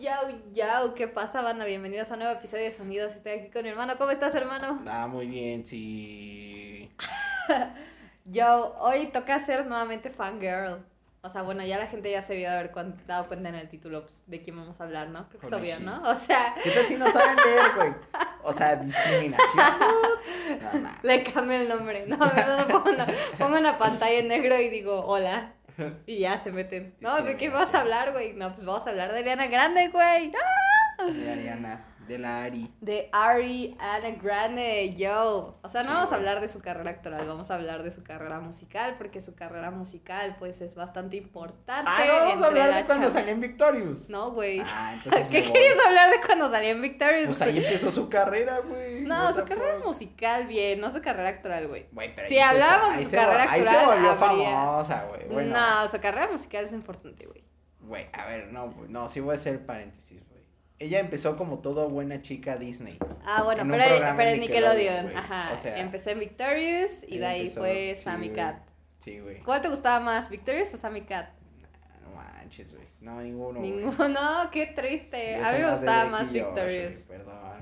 yo, yo, ¿qué pasa, banda? Bienvenidos a un nuevo episodio de Sonidos. Estoy aquí con mi hermano. ¿Cómo estás, hermano? Ah, muy bien, sí. Yo, hoy toca ser nuevamente fangirl. O sea, bueno, ya la gente ya se había haber dado cuenta en el título pues, de quién vamos a hablar, ¿no? Creo que es obvio, sí. ¿no? O sea, ¿Qué tal si no saben leer, güey? O sea, discriminación. No, no. le cambio el nombre. No, no, pongo una, pongo una pantalla en negro y digo, hola. Y ya se meten. No, ¿de qué vas a hablar, güey? No, pues vamos a hablar de Ariana Grande, güey. ¡Ah! De Ariana, de la Ari. De Ariana Grande, yo. O sea, no Sí, vamos a hablar de su carrera actoral, vamos a hablar de su carrera musical, porque su carrera musical, pues, es bastante importante. Ah, no vamos a hablar la de cuando salió en Victorious. No, güey. Ah, entonces ¿Qué querías hablar de cuando salía en Victorious? Pues ahí empezó su carrera, güey. No, su carrera musical, bien, no su carrera actoral, güey. Güey, pero Si hablábamos de su carrera vol- Ahí se actoral, volvió habría- famosa, güey. Bueno, No, su carrera musical es importante, güey. Güey, a ver, no, no, sí voy a hacer paréntesis. Ella empezó como toda buena chica Disney. Ah, bueno, pero, pero en Nickelodeon, ajá. O sea, empezó en Victorious y de ahí empezó- fue Sammy. Cat. Sí, güey. ¿Cuál te gustaba más, Victorious o Sammy Cat? No manches, güey. No, ninguno. Ninguno, qué triste. Yo A mí me gustaba más Victorious. Perdón.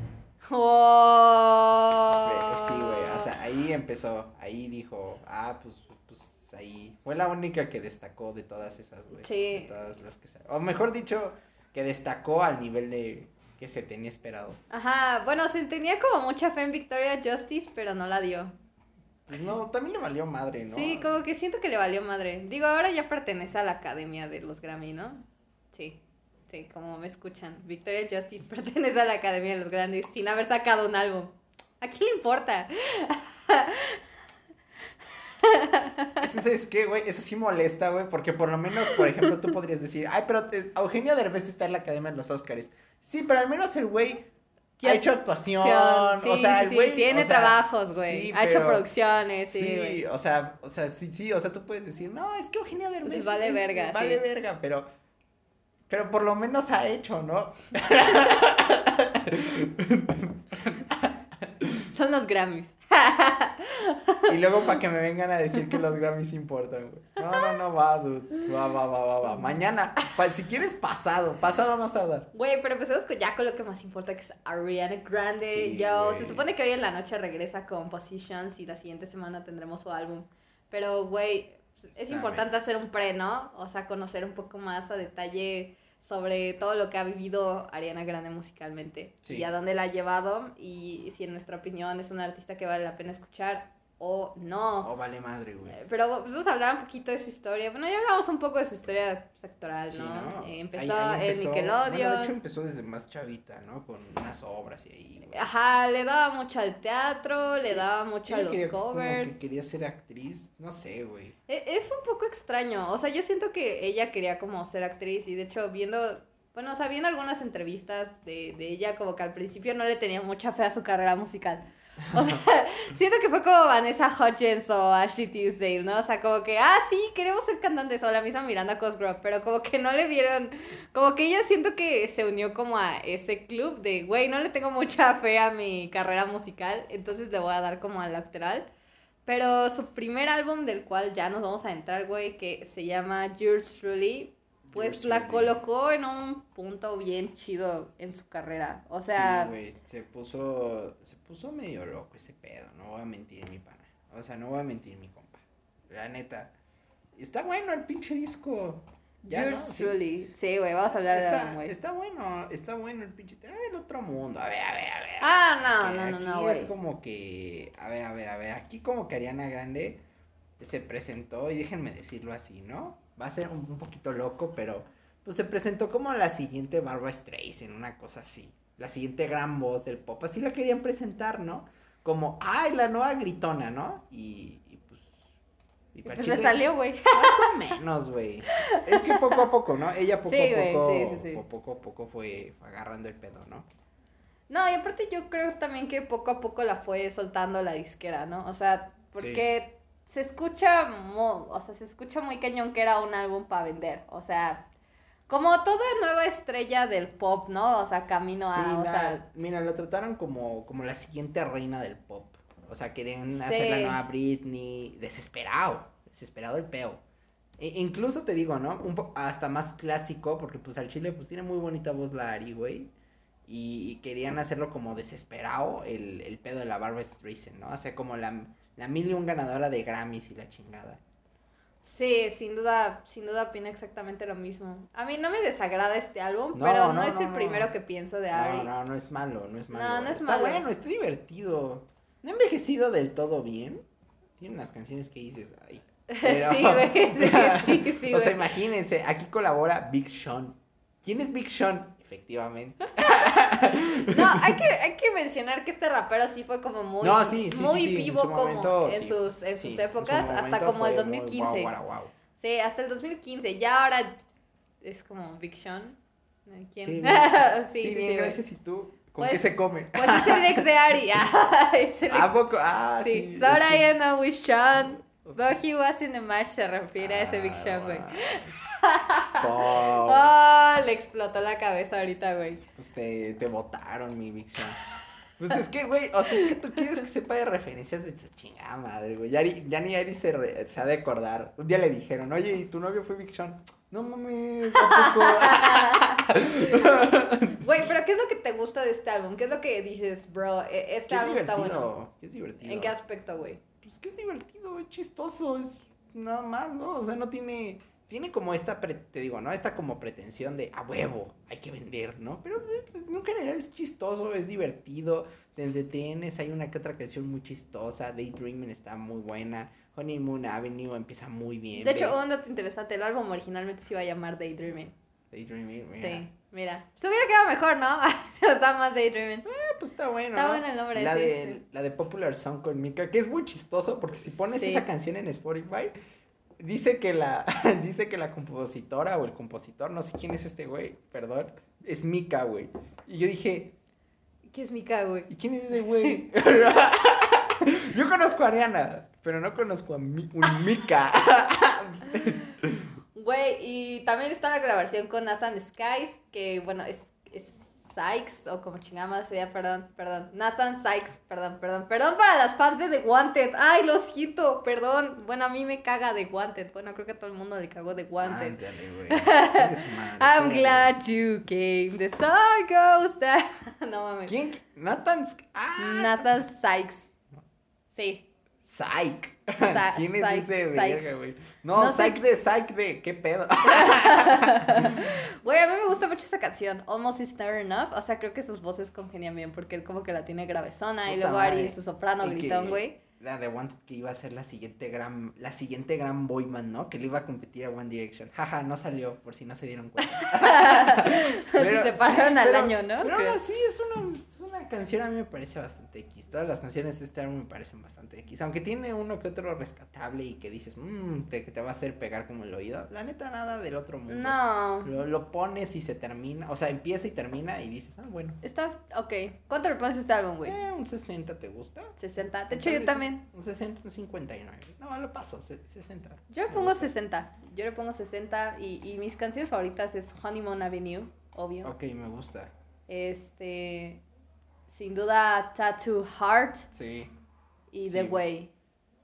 Oh. Sí, güey. O sea, ahí empezó. Ahí dijo, ah, pues, pues ahí. Fue la única que destacó de todas esas, güey. Sí. De todas las que O mejor dicho, que destacó al nivel de que se tenía esperado. Ajá, bueno, se tenía como mucha fe en Victoria Justice, pero no la dio. Pues no, también le valió madre, ¿no? Sí, como que siento que le valió madre. Digo, ahora ya pertenece a la academia de los Grammy, ¿no? Sí, sí, como me escuchan. Victoria Justice pertenece a la academia de los Grammys sin haber sacado un álbum. ¿A quién le importa? Es que, ¿sabes qué, güey? Eso sí molesta, güey, porque por lo menos, por ejemplo, tú podrías decir, ay, pero te- Eugenio Derbez está en la Academia de los Oscars. Sí, pero al menos el güey ha hecho actuación, Sí, o sea, sí, el sí, güey... tiene o sea, trabajos, güey. sí, ha hecho producciones, sí, Sí, o sea, o sea, sí, sí, o sea, tú puedes decir, no, es que Eugenio Derbez Pues vale es- verga, vale sí. verga, pero, pero por lo menos ha hecho, ¿no? Son los Grammys. Y luego para que me vengan a decir que los Grammys importan, güey. No, no, no, va, dude, va, va, va, va, va. Mañana, pa- si quieres pasado, pasado más tardar. Güey, pero empecemos con, ya con lo que más importa, que es Ariana Grande. Sí, Yo, se supone que hoy en la noche regresa con Positions y la siguiente semana tendremos su álbum. Pero, güey, es importante hacer un pre, ¿no? O sea, conocer un poco más a detalle sobre todo lo que ha vivido Ariana Grande musicalmente Sí. y a dónde la ha llevado y si en nuestra opinión es una artista que vale la pena escuchar o no. Oh, vale madre, güey. Eh, Pero pues, vamos a hablar un poquito de su historia. Bueno, ya hablamos un poco de su historia sectoral, Sí, ¿no? ¿no? Eh, Ahí- empezó ahí en empezó- Nickelodeon. Bueno, de hecho empezó desde más chavita, ¿no? Con unas obras y ahí. güey. Ajá, le daba mucho al teatro, le daba mucho a los quería- como covers. que quería ser actriz, no sé, güey. E- Es un poco extraño, o sea, yo siento que ella quería como ser actriz y de hecho viendo, bueno, o sea, viendo algunas entrevistas de, de ella como que al principio no le tenía mucha fe a su carrera musical. O sea, siento que fue como Vanessa Hudgens o Ashley Tisdale, ¿no? O sea, como que, ah, sí, queremos ser cantantes o la misma Miranda Cosgrove, pero como que no le vieron, como que ella siento que se unió como a ese club de, güey, no le tengo mucha fe a mi carrera musical, entonces le voy a dar como al actoral. Pero su primer álbum, del cual ya nos vamos a entrar, güey, que se llama Yours Truly, pues la colocó en un punto bien chido en su carrera. O sea, Sí, güey, se puso, se puso medio loco ese pedo, no voy a mentir mi pana. O sea, no voy a mentir mi compa. La neta. Está bueno el pinche disco. Ya, Yours. Truly. Sí, güey, vamos a hablar de álbum, Está, está bueno, está bueno el pinche. Ah, del otro mundo. A ver, a ver, a ver. Ah, no, no, no, aquí no, es güey. como que. A ver, a ver, a ver. Aquí como que Ariana Grande se presentó, y déjenme decirlo así, ¿no? Va a ser un, un poquito loco, pero. Pues se presentó como la siguiente Barbara Streisand, una cosa así. La siguiente gran voz del pop. Así la querían presentar, ¿no? Como, ay, la nueva gritona, ¿no? Y, y pues. Y Pues le salió, güey. más o menos, güey. Es que poco a poco, ¿no? Ella poco Sí, a poco, sí, sí, sí. po- poco a poco fue agarrando el pedo, ¿no? No, y aparte yo creo también que poco a poco la fue soltando la disquera, ¿no? O sea, porque se escucha, mo- o sea, se escucha muy cañón que era un álbum para vender. O sea, como toda nueva estrella del pop, ¿no? O sea, camino a, sí, o la- sea, mira, la trataron como, como la siguiente reina del pop. O sea, querían Sí. hacer la nueva Britney. Desesperado, desesperado el peo. E- incluso te digo, ¿no? Un po- hasta más clásico, porque pues al chile pues tiene muy bonita voz la Ari, güey. Y querían hacerlo como desesperado el, el pedo de la Barbara Streisand, ¿no? O sea, como la, la mil y un ganadora de Grammys y la chingada. Sí, sin duda, sin duda opino exactamente lo mismo. A mí no me desagrada este álbum, No, pero no, no, es no, el no. primero que pienso de Ari. No, no, no es malo, no es No, malo. no es está malo. bueno, está divertido. No ha envejecido del todo bien. Tiene unas canciones que dices, ay. pero- sí, güey, sí, sí, sí, o sea, imagínense, aquí colabora Big Sean. ¿Quién es Big Sean? Efectivamente. No, hay que, hay que mencionar que este rapero sí fue como muy, no, sí, sí, muy sí, vivo en como momento, en sus, en sus en épocas, su hasta como el fue muy 2015. guau, guau, guau. Sí, hasta el 2015. Ya ahora es como Big Sean. ¿Quién? Sí, Sí, bien. gracias. ¿Y tú? ¿Con Pues- qué se come? Pues es el ex de Ari. Ah, es el ex. ¿A poco? Ah, sí. sí, ahora I know with Sean. But he was in the match, se refiere a ese Big Ah, Sean, güey. Pobre. Oh, le explotó la cabeza ahorita, güey. Pues te, te votaron, mi Big Sean. Pues es que, güey, o sea, es que tú quieres que sepa de referencias de esa chingada madre, güey. Ya, ni- ya ni Ari se, re- se ha de acordar. Un día le dijeron, oye, ¿y tu novio fue Big Sean? No mames, ¿a poco? Güey, pero ¿qué es lo que te gusta de este álbum? ¿Qué es lo que dices, bro? e- Este es álbum está bueno. es divertido. ¿En qué aspecto, güey? Pues que es divertido, es chistoso, es nada más, ¿no? O sea, no tiene, tiene como esta, pre- te digo, ¿no? Esta como pretensión de, a huevo, hay que vender, ¿no? Pero pues, en general es chistoso, es divertido, te entretienes, hay una que otra canción muy chistosa, Daydreaming está muy buena, Honeymoon Avenue empieza muy bien. De hecho, un dato interesante, el álbum originalmente se iba a llamar Daydreaming. Daydreaming, mira. Sí, mira. Se hubiera quedado mejor, ¿no? se gustaba más Daydreaming. Ah, pues está bueno, Está ¿no? bueno el nombre, la sí, de, sí. La de Popular Song con Mika, que es muy chistoso porque si pones Sí. esa canción en Spotify, dice que la dice que la compositora o el compositor, no sé quién es este güey, perdón, es Mika, güey. Y yo dije, ¿Qué es Mika, güey? ¿y quién es ese güey? yo conozco a Ariana, pero no conozco a Mi- un Mika. Güey, y también está la grabación con Nathan Skies, que bueno, es, es Sykes, o como chingama sería, perdón, perdón. Nathan Sykes, perdón, perdón, perdón para las fans de The Wanted. Ay, lo siento, perdón. Bueno, a mí me caga The Wanted. Bueno, creo que a todo el mundo le cagó The Wanted. Ándale, güey. I'm glad you came. The sun goes down. No mames. ¿Quién? Nathan. Ah, Nathan Sykes. Sí. Psych. Sa- ¿Quién es Psych, ese verga, güey? No, No Psych de Psych de. ¿Qué pedo? Güey, a mí me gusta mucho esa canción, Almost Is Never Enough. O sea, creo que sus voces congenian bien porque él como que la tiene gravesona y Puta luego Ari, madre. su soprano, Y gritón, güey. La de Wanted que iba a ser la siguiente gran, la siguiente gran boyman, ¿no? Que le iba a competir a One Direction. Jaja, no salió, por si no se dieron cuenta. Se separaron al pero- año, ¿no? Pero Creo. aún así es una, canción a mí me parece bastante X. Todas las canciones de este álbum me parecen bastante X. Aunque tiene uno que otro rescatable y que dices, mmm, te, que te va a hacer pegar como el oído. La neta, nada del otro mundo. No. Lo, lo pones y se termina, o sea, empieza y termina y dices, ah, bueno. Está, ok. ¿Cuánto le pones a este álbum, güey? Eh, un 60, ¿te gusta? 60. De hecho, yo también. Un 60, un 59. No, lo paso, se- 60. Yo le pongo gusta. 60. Yo le pongo 60 y, y mis canciones favoritas es Honeymoon Avenue, obvio. Ok, me gusta. Este, sin duda Tattoo Heart Sí, y Sí, The Way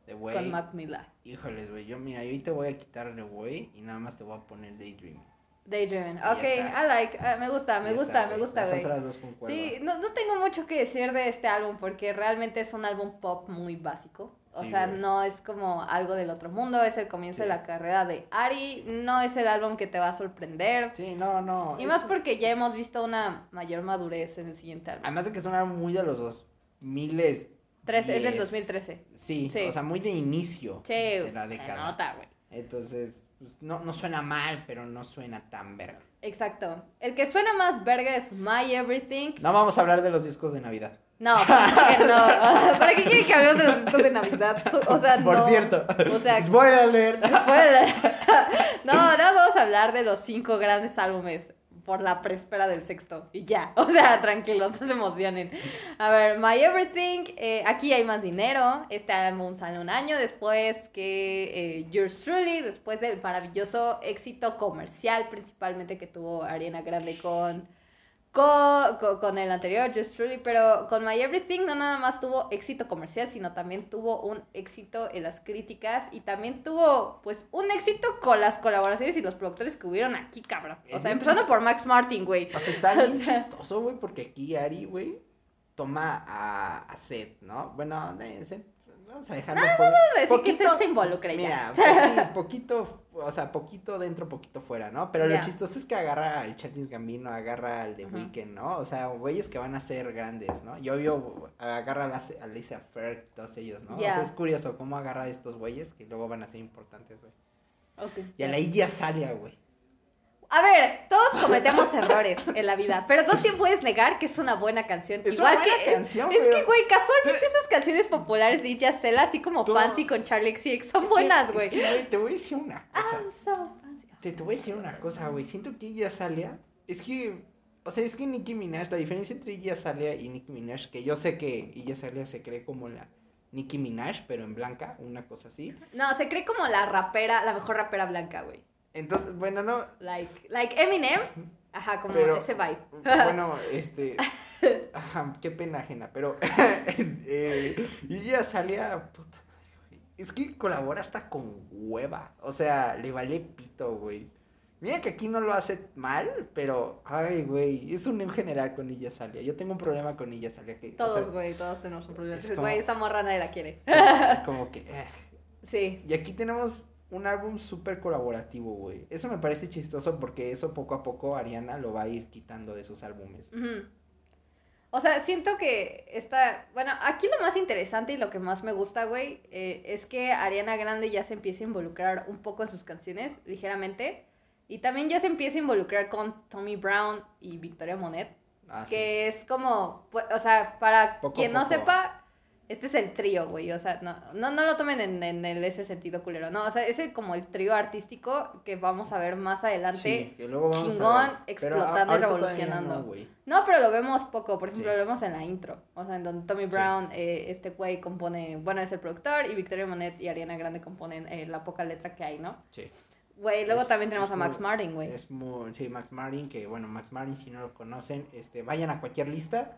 The con. Mac Miller. Híjoles, güey, yo mira, yo te voy a quitar The Way y nada más te voy a poner Daydreaming. Daydreaming. Ok. I like. ah, me gusta, me gusta, está, me gusta, Las güey. otras dos concuerdo. Sí, no, no tengo mucho que decir de este álbum porque realmente es un álbum pop muy básico. O Sí, sea, güey. no es como algo del otro mundo, es el comienzo de la carrera de Ari, no es el álbum que te va a sorprender. Sí, no, no. Y es- más porque ya hemos visto una mayor madurez en el siguiente álbum. Además de que es un álbum muy de los dos miles. Tres, es del diez. 2013. Sí, Sí. o sea, muy de inicio Che, de la se década. nota, güey. Entonces, pues, no, no suena mal, pero no suena tan verga. Exacto. El que suena más verga es My Everything. No vamos a hablar de los discos de Navidad. No. ¿Para qué quieren que hablemos de los discos de Navidad? O sea, Por no. cierto, O sea, spoiler alert. Spoiler. No, ahora vamos a hablar de los cinco grandes álbumes por la prespera del sexto. Y ya. O sea, tranquilos, no se emocionen. A ver, My Everything. eh, aquí hay más dinero. Este álbum sale un año después que eh, Yours Truly. Después del maravilloso éxito comercial, principalmente que tuvo Ariana Grande con con, con, con el anterior, Just Truly, pero con My Everything no nada más tuvo éxito comercial, sino también tuvo un éxito en las críticas y también tuvo, pues, un éxito con las colaboraciones y los productores que hubieron aquí, cabrón. O Es sea, empezando por Max Martin, güey. O sea, está O bien sea- chistoso, güey, porque aquí Ari, güey, toma a, a Seth, ¿no? Bueno, Seth, vamos a dejarlo un Vamos a decir que Seth se involucra ya. Mira, poqui- poquito, o sea, poquito dentro, poquito fuera, ¿no? Pero lo chistoso es que agarra al Childish Gambino, agarra al de Ujú. Weeknd, ¿no? O sea, güeyes que van a ser grandes, ¿no? Y obvio, agarra a, Lisa Ferg, todos ellos, ¿no? O sea, es curioso cómo agarra a estos güeyes que luego van a ser importantes, güey. Ok. Y a la Iggy Azalea, güey. A ver, todos cometemos errores en la vida, pero no te puedes negar que es una buena canción. Es Igual una buena que canción, es pero- que güey, casualmente esas canciones populares de Yacela, así como Tú- Fancy con Charlie XCX, son Es buenas, es güey. te voy a decir una cosa. I'm so fancy. Te, te voy a decir una cosa, güey. Siento que ella Azalea. Es que. O sea, es que Nicki Minaj, la diferencia entre ella Azalea y Nicki Minaj, que yo sé que ella Azalea se cree como la Nicki Minaj, pero en blanca, una cosa así. No, se cree como la rapera, la mejor rapera blanca, güey. Entonces, bueno, no. Like, like Eminem. Ajá, como Pero- ese vibe. Bueno, este. Ajá, qué pena ajena, pero. eh, ella Azalea. Puta madre, güey. Es que colabora hasta con hueva. O sea, le vale pito, güey. Mira que aquí no lo hace mal, pero, ay, güey, es un en general con ella Salia. Yo tengo un problema con ella Salia que, o Todos, sea, güey, todos tenemos un problema. es como- Güey, esa morra nadie la quiere. como que, eh. Sí. Y aquí tenemos un álbum súper colaborativo, güey. Eso me parece chistoso porque eso poco a poco Ariana lo va a ir quitando de sus álbumes. O sea, siento que está. Bueno, aquí lo más interesante y lo que más me gusta, güey, eh, es que Ariana Grande ya se empieza a involucrar un poco en sus canciones, ligeramente. Y también ya se empieza a involucrar con Tommy Brown y Victoria Monet. Ah, sí. Que es como. pues, o sea, para Poco quien no sepa. Este es el trío, güey. O sea, no, no, no lo tomen en, en ese sentido culero. No, o sea, ese como el trío artístico que vamos a ver más adelante. Sí, que luego vamos a chingón, ver. Pero explotando y revolucionando. no, pero lo vemos poco. Por ejemplo, Sí. lo vemos en la intro. O sea, en donde Tommy Sí. Brown, eh, este güey compone, bueno, es el productor, y Victoria Monet y Ariana Grande componen eh, la poca letra que hay, ¿no? Sí. Güey, luego Es- también tenemos a Max muy- Martin, güey. Es muy, sí, Max Martin, que bueno, Max Martin, si no lo conocen, este, vayan a cualquier lista,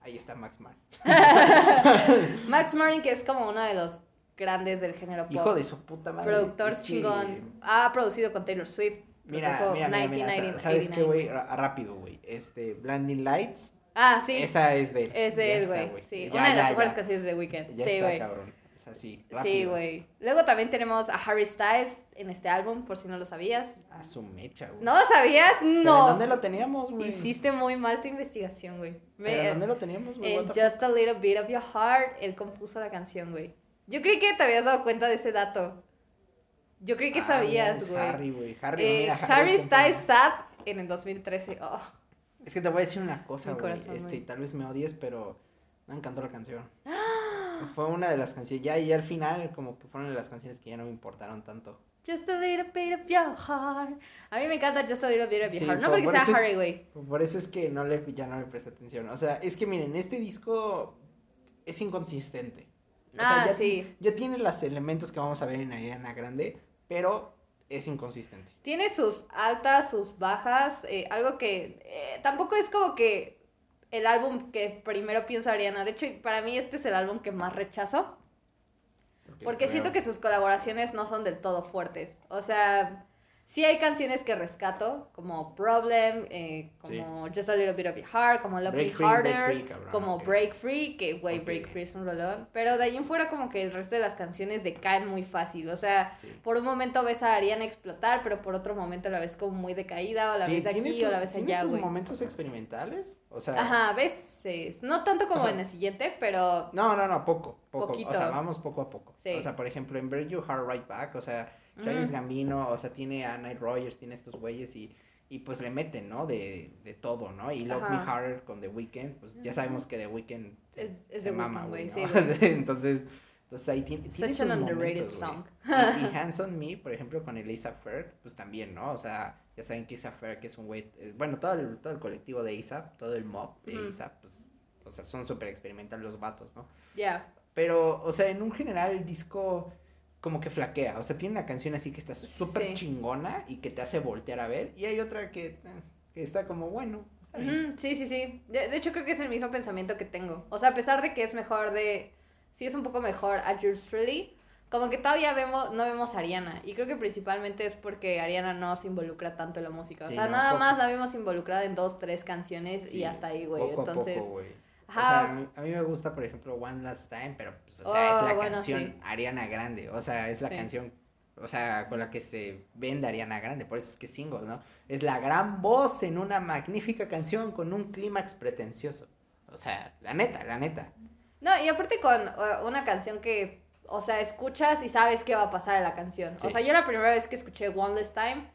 ahí está Max Martin. Max Martin, que es como uno de los grandes del género pop. Hijo de su puta madre. Productor es que- chingón. Ha producido con Taylor Swift. Mira, mira, mira, mira, sa- 1989. ¿sabes qué, güey? Rápido, güey. Este, Blinding Lights, Ah, sí. esa es de él. es de él, güey. Sí, Ya, una de las mejores canciones de Weekend. Ya sí, está, güey. cabrón. Así, Sí, rápido. güey. Luego también tenemos a Harry Styles en este álbum, por si no lo sabías. A su mecha, güey. ¿No lo sabías? ¿Pero No. ¿en dónde lo teníamos, güey? Hiciste muy mal tu investigación, güey. ¿Pero Ve- en dónde lo teníamos, güey? En Just a Little Bit of Your Heart, él compuso la canción, güey. Yo creí que te habías dado cuenta de ese dato. Yo creí que? Ah, sabías, güey. Harry, güey. Harry, Eh, Harry compone- Styles Sad en el 2013. Oh. Es que te voy a decir una cosa, güey. Este, tal vez me odies, pero me encantó la canción. Fue una de las canciones. Ya, y al final, como que fueron de las canciones que ya no me importaron tanto. Just a little bit of your heart. A mí me encanta Just a little bit of your Sí, heart. No por- porque por sea güey. Por eso es que no le, ya no le presté atención. O sea, es que miren, este disco es inconsistente. O sea, Ah, ya, sí. ya tiene los elementos que vamos a ver en Ariana Grande, pero es inconsistente. Tiene sus altas, sus bajas, eh, algo que eh, tampoco es como que el álbum que primero piensa Ariana. De hecho, para mí este es el álbum que más rechazo. Porque siento que sus colaboraciones no son del todo fuertes. O sea, sí hay canciones que rescato, como Problem, eh, como Just a Little Bit of Your Heart, como Love Me Harder, Free, cabrón, como. Break Free, que güey. Break Free es un rolón. Pero de ahí en fuera como que el resto de las canciones decaen muy fácil. O sea, Sí. por un momento ves a Ariana explotar, pero por otro momento la ves como muy decaída, o la ves ¿Tiene aquí o la ves allá, güey. momentos experimentales? O sea, Ajá, a veces. No tanto como O sea, en el siguiente, pero No, no, no, poco, poco. Poquito. O sea, vamos poco a poco. Sí. O sea, por ejemplo, en Break Your Heart Right Back, o sea, Charles Ujú. Gambino, o sea, tiene a Night Rogers, tiene estos güeyes y, y pues le meten, ¿no? De, de todo, ¿no? Y Love Me Ajá. Harder con The Weeknd, pues ya sabemos que The Weeknd Es- es se The mama, güey, ¿no? sí, entonces, entonces ahí tiene, tiene such an underrated momentos, song. Y, y Hands on Me, por ejemplo, con Elisa Ferg, pues también, ¿no? O sea, ya saben que Elisa Ferg es un güey, eh, bueno, todo el, todo el colectivo de ASAP, todo el mob de. ASAP, pues, o sea, son súper experimentales los vatos, ¿no? Ya. Pero, o sea, en un general el disco como que flaquea. O sea, tiene una canción así que está súper Sí. chingona y que te hace voltear a ver. Y hay otra que, eh, que está como, bueno, Está bien. Ujú, Sí, sí, sí. De, de hecho, creo que es el mismo pensamiento que tengo. O sea, a pesar de que es mejor de. Sí, es un poco mejor a Jules Freely. Como que todavía vemos, no vemos a Ariana. Y creo que principalmente es porque Ariana no se involucra tanto en la música. O Sí, sea, no, nada poco. más la vemos involucrada en dos, tres canciones y hasta ahí, güey. Entonces. a poco, güey. O Ajá. sea, a mí, me gusta, por ejemplo, One Last Time, pero, pues, o sea, Oh, es la bueno, canción sí. Ariana Grande. O sea, es la Sí. canción, o sea, con la que se vende Ariana Grande. Por eso es que es single, ¿no? Es la gran voz en una magnífica canción con un clímax pretencioso. O sea, la neta, la neta. No, y aparte con uh, una canción que, o sea, escuchas y sabes qué va a pasar en la canción. O sea, yo la primera vez que escuché One Less Time,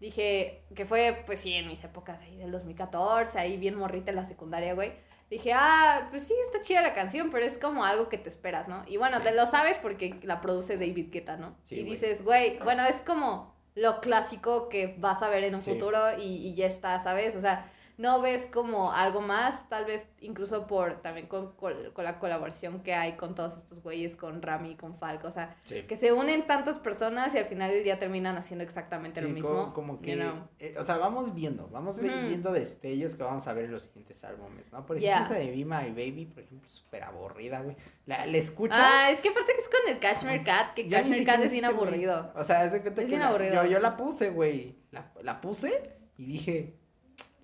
dije, que fue, pues sí, en mis épocas ahí del 2014, ahí bien morrita en la secundaria, güey. Dije, ah, pues sí, está chida la canción, pero es como algo que te esperas, ¿no? Y bueno, Sí. te lo sabes porque la produce David Guetta, ¿no? Sí, y dices, güey, bueno, es como lo clásico que vas a ver en un Sí. futuro y, y ya está, ¿sabes? O sea, no ves como algo más, tal vez incluso por también con, con- con la colaboración que hay con todos estos güeyes, con Rami, con Falco, o sea, Sí. que se unen tantas personas y al final del día terminan haciendo exactamente lo mismo. como, como que, you know. eh, o sea, vamos viendo, vamos Ujú. viendo destellos que vamos a ver en los siguientes álbumes, ¿no? Por Yeah. ejemplo, esa de Be My Baby, por ejemplo, súper aburrida, güey. La, ¿La escuchas? Ah, es que aparte que es con el Cashmere Cat, que Ya Cashmere Cat es bien güey. aburrido. O sea, haz de cuenta Es que bien la- aburrido. yo, yo la puse, güey. La, la puse y dije,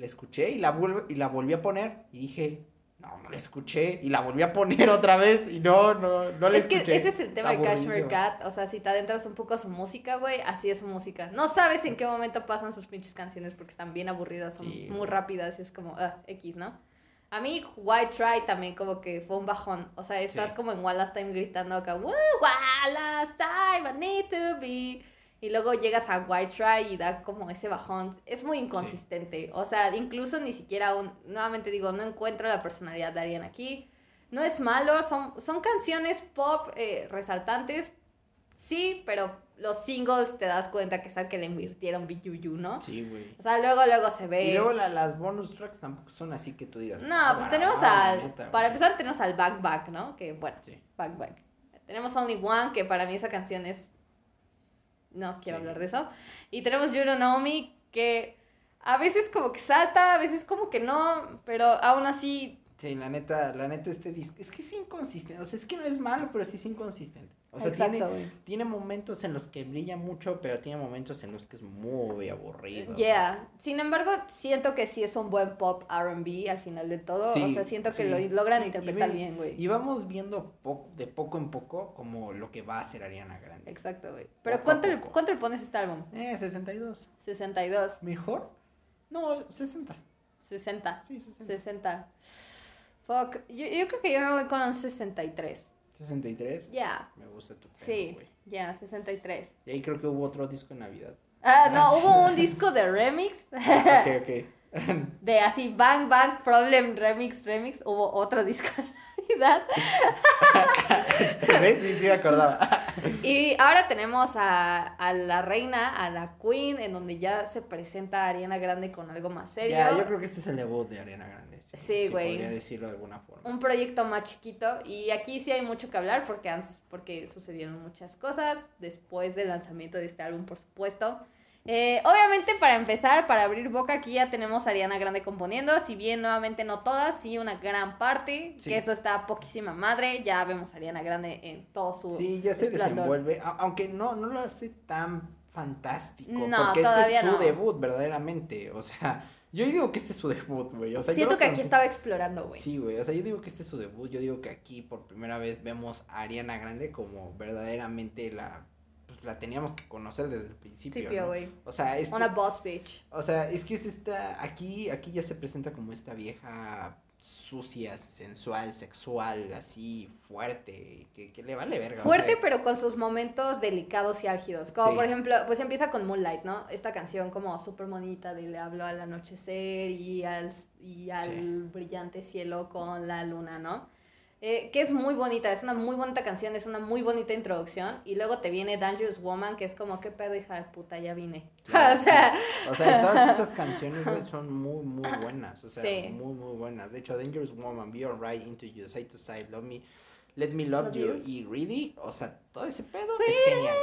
la escuché y la, vuelve, y la volví a poner y dije, no, no la escuché y la volví a poner otra vez y no, no, no la es que escuché. ese es el tema de Está Cashmere aburridísimo. Cat, o sea, si te adentras un poco a su música, güey, así es su música. No sabes en qué momento pasan sus pinches canciones porque están bien aburridas, son Sí, muy rápidas, y es como, ah, X, ¿no? A mí, White Try también como que fue un bajón. O sea, estás Sí. como en Last Time gritando acá, Last Time, I need to be. Y luego llegas a White Try y da como ese bajón. Es muy inconsistente. O sea, incluso ni siquiera un. Nuevamente digo, no encuentro la personalidad de Ariana aquí. No es malo, son, son canciones pop eh, resaltantes. Sí, pero los singles te das cuenta que es al que le invirtieron BYU, ¿no? Sí, güey. O sea, luego, luego se ve. Y luego la- las bonus tracks tampoco son así que tú digas. No, pues "Ah, tenemos al. neta, para güey". empezar, tenemos al Back Back, ¿no? Que bueno, Sí. Back Back. Tenemos Only One, que para mí esa canción es. No quiero Sí. hablar de eso. Y tenemos You Don't Know Me, que a veces como que salta, a veces como que no, pero aún así. Sí, la neta, la neta este disco, es que es inconsistente, o sea, es que no es malo, pero sí es inconsistente. O sea, Exacto, tiene, güey. tiene momentos en los que brilla mucho, pero tiene momentos en los que es muy aburrido. Yeah. Sin embargo, siento que sí es un buen pop RB al final de todo. Sí, o sea, siento que sí. lo logran Y- y interpretar ve- bien, güey. Y vamos viendo po- de poco en poco como lo que va a hacer Ariana Grande. Exacto, güey. Pero Poco ¿cuánto le. ¿cuánto le pones a este álbum? Eh, 62. 62, ¿Mejor? No, 60. 60. Sí, 60. 60. Fuck. Yo, yo creo que yo me voy con un 63. 63. Ya. Me gusta tu pelo, Sí, ya, 63. Y ahí creo que hubo otro disco en Navidad. Ah, no, hubo un disco de remix. ok, ok. De así, Bang Bang Problem Remix Remix. Hubo otro disco Sí, sí me acordaba. Y ahora tenemos a, a la reina, a la queen, en donde ya se presenta Ariana Grande con algo más serio. Ya, yo creo que este es el debut de Ariana Grande. Sí, güey. Podría decirlo de alguna forma. un proyecto más chiquito y aquí sí hay mucho que hablar porque, porque sucedieron muchas cosas después del lanzamiento de este álbum, por supuesto. Eh, obviamente, para empezar, para abrir boca, aquí ya tenemos a Ariana Grande componiendo, si bien nuevamente no todas, sí una gran parte, Sí. que eso está poquísima madre, ya vemos a Ariana Grande en todo su... Sí, ya se esplendor. desenvuelve, aunque no, no lo hace tan fantástico, No, porque este es su no. debut, verdaderamente, o sea, yo digo que este es su debut, güey, o sea, yo Siento que aquí estaba explorando, güey. Sí, güey, o sea, yo digo que este es su debut, yo digo que aquí por primera vez vemos a Ariana Grande como verdaderamente la, pues la teníamos que conocer desde el principio, Principio, ¿no? güey. O sea, es que- Una boss bitch. o sea, es que es esta, aquí, aquí ya se presenta como esta vieja sucia, sensual, sexual, así, fuerte, que, que le vale verga. o Fuerte, sea, pero con sus momentos delicados y álgidos. Como Sí. por ejemplo, pues empieza con Moonlight, ¿no? Esta canción como súper bonita de le hablo al anochecer y al, y al Sí. brillante cielo con la luna, ¿no? Eh, que es muy bonita, es una muy bonita canción, es una muy bonita introducción. Y luego te viene Dangerous Woman, que es como, ¿qué pedo, hija de puta? Ya vine. Claro, o sea, O sea, todas esas canciones, son muy, muy buenas. O sea, Sí. muy, muy buenas. De hecho, Dangerous Woman, Be Alright, Into You, Side to Side, Love Me. Let Me Love, Love you, You. y Greedy, o sea, todo ese pedo es genial.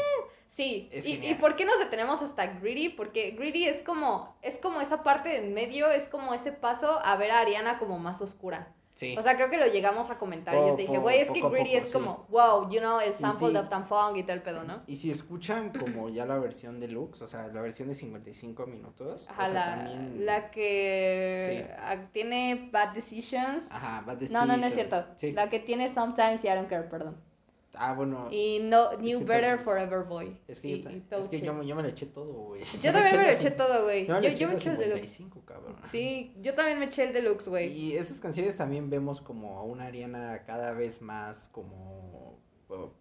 Sí, Es y, genial. y por qué nos detenemos hasta Greedy? Porque Greedy es como, es como esa parte en medio, es como ese paso a ver a Ariana como más oscura. Sí. O sea, creo que lo llegamos a comentar. Po- Yo te dije, güey, es que Greedy es sí. como, wow, you know, el sample sí. de Uptown Funk y todo el pedo, ¿no? Y si escuchan como ya la versión deluxe, o sea, la versión de 55 minutos, Ajá, o sea, la, también... la que Sí. tiene Bad Decisions. Ajá, Bad no, no, no es cierto. Sí. La que tiene Sometimes y I Don't Care, perdón. Ah, bueno, Y no, New Better Forever Boy. es que, y- yo, y es que yo, yo me lo eché todo, güey. Yo también me lo eché todo, güey. Yo me Yo, me eché el deluxe. 55, cabrón. Sí, yo también me eché el deluxe, güey. Y esas canciones también vemos como a una Ariana cada vez más como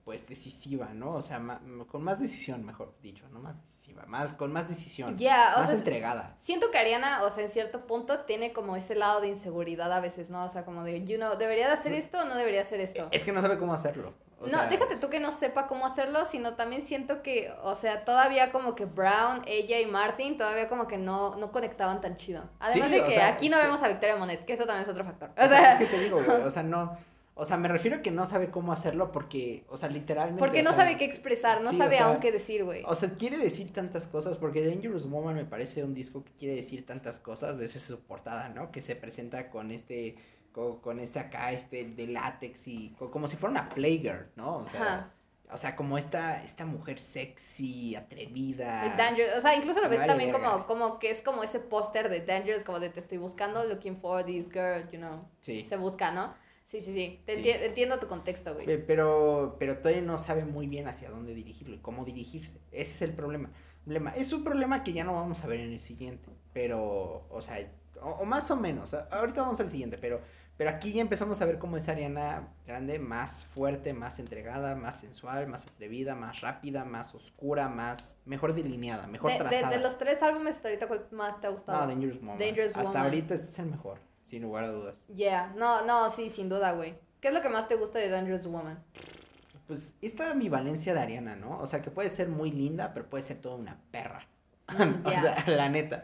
pues decisiva, ¿no? O sea, ma- con más decisión, mejor dicho, no más decisiva, más con más decisión, más sea, entregada. siento que Ariana, o sea, en cierto punto tiene como ese lado de inseguridad a veces, ¿no? O sea, como de, you know, ¿debería de hacer esto o no debería hacer esto? Es que no sabe cómo hacerlo. o no, sea, déjate tú que no sepa cómo hacerlo, sino también siento que, o sea, todavía como que Brown, ella y Martin todavía como que no, no conectaban tan chido. Además Sí, de que sea, aquí no que- vemos a Victoria Monet, que eso también es otro factor. O sea, sea, es que te digo, güey, o sea, no, o sea, me refiero a que no sabe cómo hacerlo porque, o sea, literalmente. porque o no sea, sabe qué expresar, no sí, o sabe sea, aún qué decir, güey. O sea, quiere decir tantas cosas, porque Dangerous Woman me parece un disco que quiere decir tantas cosas desde su portada, ¿no? Que se presenta con este, con, con este acá, este de látex y co- como si fuera una playgirl, ¿no? O sea, Ajá. o sea, como esta, esta mujer sexy, atrevida. Dangerous, o sea, incluso lo ves vale también verga. como, como que es como ese póster de Dangerous, como de te estoy buscando, looking for this girl, you know. Sí. Se busca, ¿no? Sí, sí, sí. Te Sí. enti- entiendo tu contexto, güey. Pe- Pero, pero todavía no sabe muy bien hacia dónde dirigirlo y cómo dirigirse. Ese es el problema. problema. Es un problema que ya no vamos a ver en el siguiente. Pero, o sea, o, o más o menos. Ahorita vamos al siguiente, pero, pero aquí ya empezamos a ver cómo es Ariana Grande más fuerte, más entregada, más sensual, más atrevida, más rápida, más oscura, más mejor delineada, mejor De, trazada. de los tres álbumes hasta ahorita, ¿cuál más te ha No, gustado? Dangerous Woman. Dangerous Hasta Woman. ahorita este es el mejor, sin lugar a dudas. Yeah, no, no, sí, sin duda, güey. ¿Qué es lo que más te gusta de Dangerous Woman? Pues esta ambivalencia de Ariana, ¿no? O sea, que puede ser muy linda, pero puede ser toda una perra. Mm, o sea, la neta.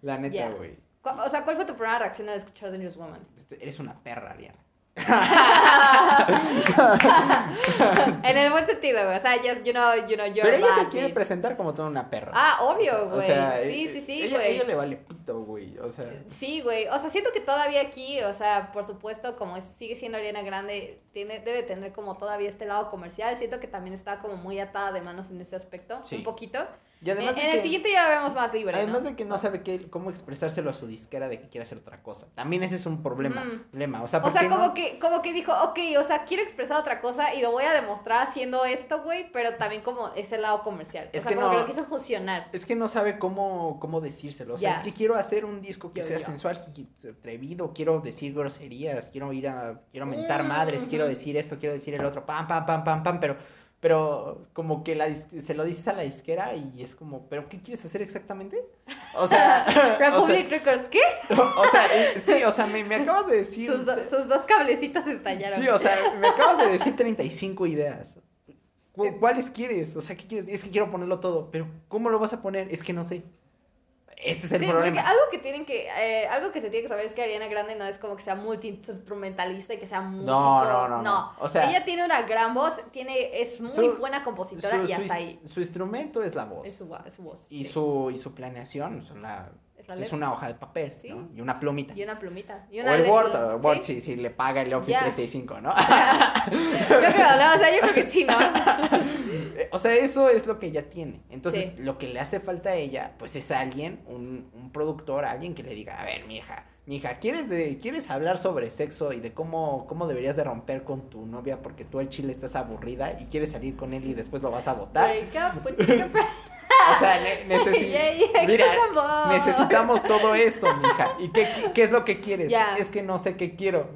La neta, güey. O sea, ¿cuál fue tu primera reacción al escuchar Dangerous Woman? Eres una perra, Ariana. en el buen sentido, güey. O sea, just, you know, you know, Pero ella se quiere presentar como toda una perra. Ah, obvio, sea- o güey. sea, sí, eh, sí, sí, ella, güey. ella le vale pito, güey. O sea, Sí, güey. O sea, siento que todavía aquí, o sea, por supuesto, como sigue siendo Ariana Grande, tiene, debe tener como todavía este lado comercial. Siento que también está como muy atada de manos en ese aspecto, Sí. un poquito. Y además en de en que, el siguiente ya vemos más libre, además ¿no? de que no sabe qué, cómo expresárselo a su disquera de que quiere hacer otra cosa. También ese es un problema. Mm. problema. O sea, O ¿por sea, como no? que, como que dijo, ok, o sea, quiero expresar otra cosa y lo voy a demostrar haciendo esto, güey, pero también como ese lado comercial. Es o sea, que como no- que lo quiso fusionar. Es que no sabe cómo, cómo decírselo. O sea, es que quiero hacer un disco que Yo, sea yo. sensual, que- sea atrevido, quiero decir groserías, quiero ir a, quiero mentar Mm, madres, quiero decir esto, quiero decir el otro, pam, pam, pam, pam, pam, pero, pero como que la, se lo dices a la disquera y es como, ¿pero qué quieres hacer exactamente? O sea, o Republic Records, ¿qué? o sea, eh, sí, o sea, me, me acabas de decir... Sus, do- sus dos cablecitos estallaron. Sí, o sea, me acabas de decir 35 ideas. ¿Cu- ¿Cuáles quieres? O sea, ¿qué quieres? Es que quiero ponerlo todo, pero ¿cómo lo vas a poner? Es que no sé. Este es el Sí, problema. porque algo que tienen que, eh, algo que se tiene que saber es que Ariana Grande no es como que sea multi-instrumentalista y que sea músico. no, no, no. O sea- ella tiene una gran voz, tiene, es muy Su- buena compositora su, y su hasta ins- ahí. su instrumento es la voz. Es su, es su voz. y, sí. su, y su planeación son la, Es la es una hoja de papel, Sí. ¿no? Y una plumita. Y una plumita. Y o el Word, o el Word, ¿sí? sí, sí, le paga el Office Ya. 365, ¿no? Yo creo, no, o sea, yo creo que sí, ¿no? o sea, eso es lo que ella tiene. Entonces, Sí. lo que le hace falta a ella, pues es alguien, un, un productor, alguien que le diga, a ver, mija, mija, ¿quieres, de, ¿quieres hablar sobre sexo y de cómo, cómo deberías de romper con tu novia porque tú al chile estás aburrida y quieres salir con él y después lo vas a votar? O sea, ne- necesi- Yeah, yeah, Mira, necesitamos todo esto, mija. ¿Y qué, qué, qué es lo que quieres? Ya. Es que no sé qué quiero.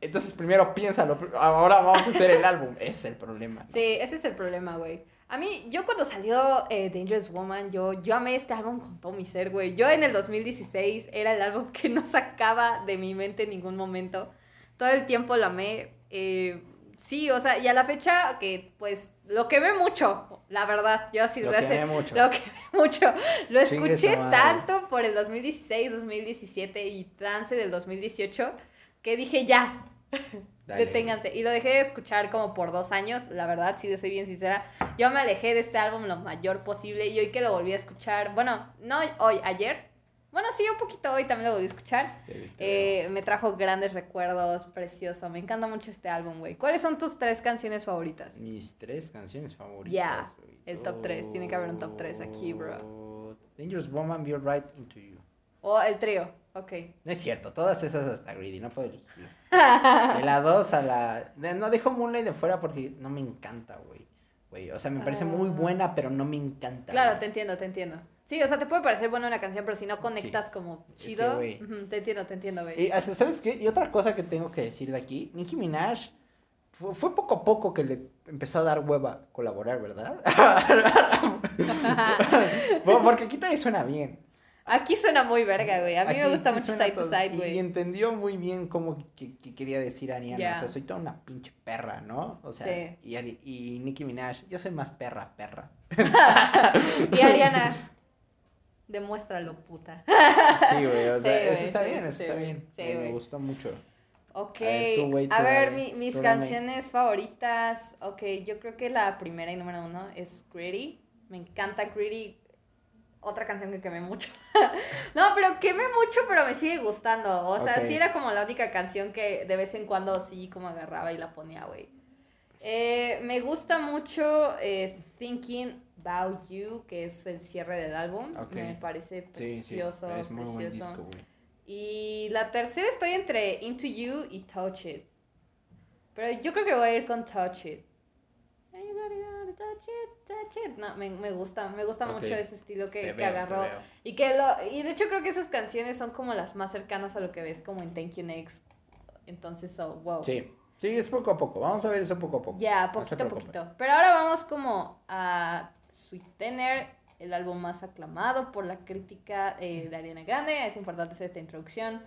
Entonces primero piénsalo, ahora vamos a hacer el álbum. Ese es el problema. ¿no? Sí, ese es el problema, güey. A mí, yo cuando salió eh, Dangerous Woman, yo, yo amé este álbum con todo mi ser, güey. Yo en el 2016 era el álbum que no sacaba de mi mente en ningún momento. Todo el tiempo lo amé. eh, sí, o sea, y a la fecha que, pues, lo que ve mucho, la verdad, yo así Lo a quemé hacer- mucho. Lo que ve mucho. Lo Chingue escuché tanto por el 2016, 2017 y trance del 2018 que dije, ya, Dale. Deténganse. Y lo dejé de escuchar como por dos años, la verdad, si de soy bien sincera. Yo me alejé de este álbum lo mayor posible y hoy que lo volví a escuchar, bueno, no hoy, ayer. Bueno, sí, un poquito hoy también lo volví a escuchar. Eh, me trajo grandes recuerdos, precioso. Me encanta mucho este álbum, güey. ¿Cuáles son tus tres canciones favoritas? Mis tres canciones favoritas. Ya, el top tres, tiene que haber un top tres aquí, Oh, Dangerous Woman, Be Right Into You. O el trío, ok. No es cierto, todas esas hasta Greedy, no puedo elegir. De la 2 a la... de- No dejo Moonlight de fuera porque no me encanta, güey. Güey, o sea, me parece muy Ah. buena, pero no me encanta. Claro, te entiendo, te entiendo. Sí, o sea, te puede parecer buena una canción, pero si no conectas como Es que, chido, güey. ujú, te entiendo, te entiendo, güey. Y hasta, ¿sabes qué? Y otra cosa que tengo que decir de aquí, Nicki Minaj fue, fue poco a poco que le empezó a dar hueva colaborar, ¿verdad? Porque aquí todavía suena bien. Aquí suena muy verga, güey. A mí me gusta mucho Side to Side, güey. Y entendió muy bien cómo que, que quería decir Ariana. O sea, soy toda una pinche perra, ¿no? O sea, Sí. y Nicki Minaj, yo soy más perra, perra. Y Ariana, demuéstralo, puta. Sí, güey, o sea, Sí, eso está sí, bien, eso sí, está bien. Me, gustó mucho. Ok, A ver, tú, güey, tú a ver, dale, mi- mis tú canciones favoritas. Ok, yo creo que la primera y número uno es Gritty. Me encanta Gritty. Otra canción que quemé mucho. no, pero quemé mucho, pero me sigue gustando. O sea, sí era como la única canción que de vez en cuando sí como agarraba y la ponía, güey. Eh, me gusta mucho eh, Thinking About You, que es el cierre del álbum. Ok. Me parece Sí, sí, precioso, es muy buen precioso. disco. Y la tercera estoy entre Into You y Touch It. Pero yo creo que voy a ir con Touch It. Touch it, touch it. No, me, me gusta, me gusta mucho ese estilo que, que veo, agarró. Y que lo, y de hecho creo que esas canciones son como las más cercanas a lo que ves como en Thank You Next. Entonces, wow. Sí, sí, es poco a poco. Vamos a ver eso poco a poco. Ya, No poquito a preocupe. poquito. Pero ahora vamos como a Sweet Tenor, el álbum más aclamado por la crítica eh, de Ariana Grande. Es importante hacer esta introducción.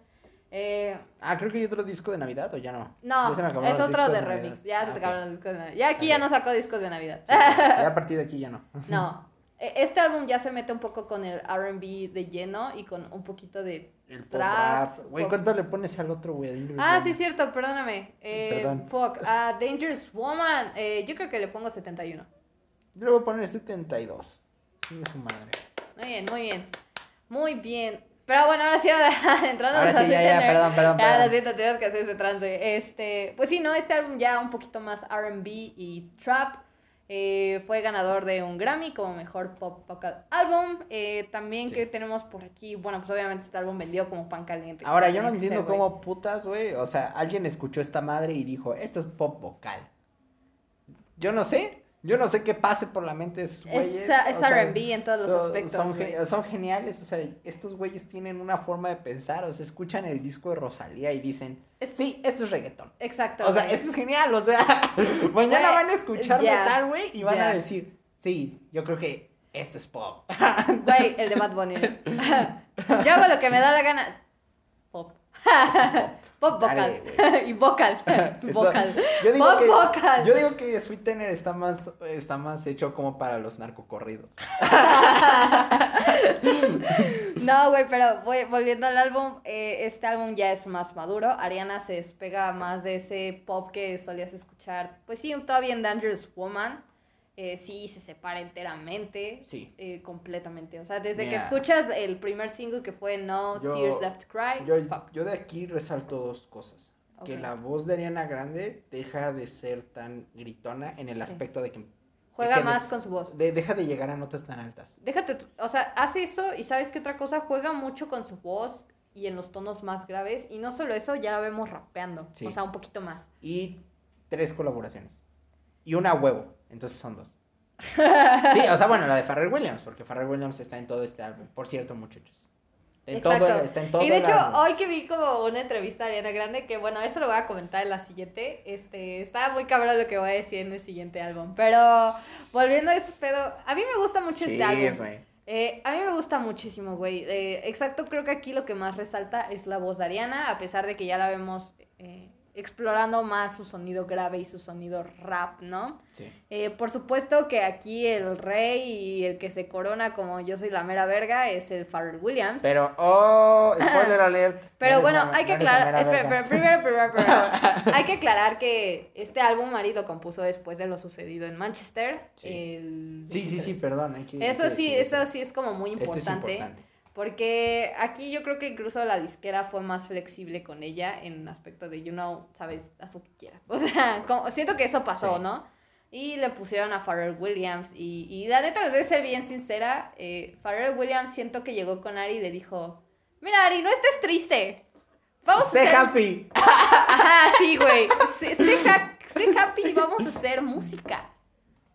Eh, Ah, creo que hay otro disco de Navidad o ya no. no, Ya es otro de remix. Ya Ah, se te ok. acabaron los discos de Navidad. Ya aquí ya Ok. no sacó discos de Navidad. Sí, ya a partir de aquí ya no. no. E- Este álbum ya se mete un poco con el RB de lleno y con un poquito de. El Trap, rap. Güey, ¿cuánto le pones al otro, güey? Ah, sí, cierto, perdóname. Eh, Perdón. Fuck. A Dangerous Woman. eh, yo creo que le pongo 71. Yo le voy a poner 72. Chingue su madre. Muy bien, muy bien. Muy bien. Pero bueno, ahora sí, entrando Ahora sí, ya, ya, perdón, perdón, Ya, lo perdón. siento, tenemos que hacer ese trance. Este, pues sí, no, este álbum ya un poquito más RB y trap. Eh, fue ganador de un Grammy como mejor pop vocal álbum. Eh, también Sí. que tenemos por aquí, bueno, pues obviamente este álbum vendió como pan caliente. Ahora, yo no entiendo ser, cómo putas, güey. O sea, alguien escuchó esta madre y dijo, esto es pop vocal. Yo no sé. Yo no sé qué pase por la mente de esos güeyes. Es, RB en todos los son- aspectos. Son, geniales, o sea, estos güeyes tienen una forma de pensar, o sea, escuchan el disco de Rosalía y dicen, Es- sí, esto es reggaetón. Exacto. O sea, esto es genial, o sea, mañana van a escuchar ya, metal, güey, y van a decir, sí, yo creo que esto es pop. Güey, el de Bad Bunny. Yo hago lo que me da la gana. Pop. Pop vocal. Dale, güey. y vocal. Vocal. Yo digo, Pop que, vocal. yo digo que Sweet Tenor está más, está más hecho como para los narcocorridos. No, güey, pero voy- volviendo al álbum, eh, este álbum ya es más maduro. Ariana se despega más de ese pop que solías escuchar. Pues sí, todavía en Dangerous Woman. Eh, sí, se separa enteramente. Sí. eh, completamente. O sea, desde que escuchas el primer single que fue No Yo- Tears Left to Cry. Yo, fuck. yo de aquí resalto dos cosas. Que la voz de Ariana Grande deja de ser tan gritona en el Sí. aspecto de que Juega que- más con su voz. de- deja de llegar a notas tan altas. Déjate, o sea, hace eso y sabes qué otra cosa, juega mucho con su voz y en los tonos más graves. Y no solo eso, ya la vemos rapeando. Sí. O sea, un poquito más. Y tres colaboraciones. Y una huevo. Entonces son dos. Sí, o sea, bueno, la de Pharrell Williams, porque Pharrell Williams está en todo este álbum. Por cierto, muchachos. En Exacto. todo el- está en todo y de hecho, álbum. hoy que vi como una entrevista a Ariana Grande, que bueno, eso lo voy a comentar en la siguiente, este, está muy cabrón lo que voy a decir en el siguiente álbum. Pero volviendo a este pedo, a mí me gusta mucho este álbum. Eh, a mí me gusta muchísimo, güey. Eh, exacto, creo que aquí lo que más resalta es la voz de Ariana, a pesar de que ya la vemos eh, explorando más su sonido grave y su sonido rap, ¿no? Sí. Eh, por supuesto que aquí el rey y el que se corona como yo soy la mera verga es el Pharrell Williams. Pero, oh, spoiler alert. Pero No bueno, hay que no aclarar, espera, espera, primero, primero, primero, hay que aclarar que este álbum Mari lo compuso después de lo sucedido en Manchester. Sí. el Sí, sí, sí, 23. perdón. hay que- Eso sí, eso sí es como muy Esto es importante. Porque aquí yo creo que incluso la disquera fue más flexible con ella en aspecto de, you know, sabes, haz lo que quieras. O sea, como- siento que eso pasó, Sí. ¿no? Y le pusieron a Pharrell Williams. Y, y la neta, les voy a ser bien sincera. Eh, Pharrell Williams siento que llegó con Ari y le dijo, mira Ari, no estés triste. Vamos Sé a hacer... happy. Ajá, sí, güey. Sé ha- sé happy y vamos a hacer música.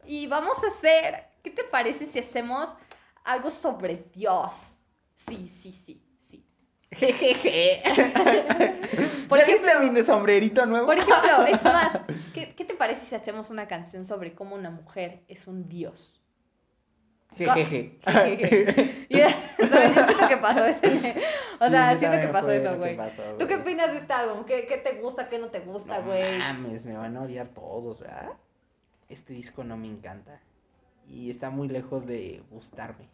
Y vamos a hacer. ¿Qué te parece si hacemos algo sobre Dios? Sí, sí, sí, sí. Jejeje. Por ¿Ya ejemplo- viste mi sombrerito nuevo? Por ejemplo, es más, ¿qué, qué te parece si hacemos una canción sobre cómo una mujer es un dios? Jejeje. Jejeje. Y, ¿sabes? Yo siento que pasó ese. O sea, Sí, siento que pasó eso, güey. ¿Tú qué opinas de este álbum? ¿Qué, qué te gusta, qué no te gusta, No güey? mames, me van a odiar todos, ¿verdad? Este disco no me encanta. Y está muy lejos de gustarme.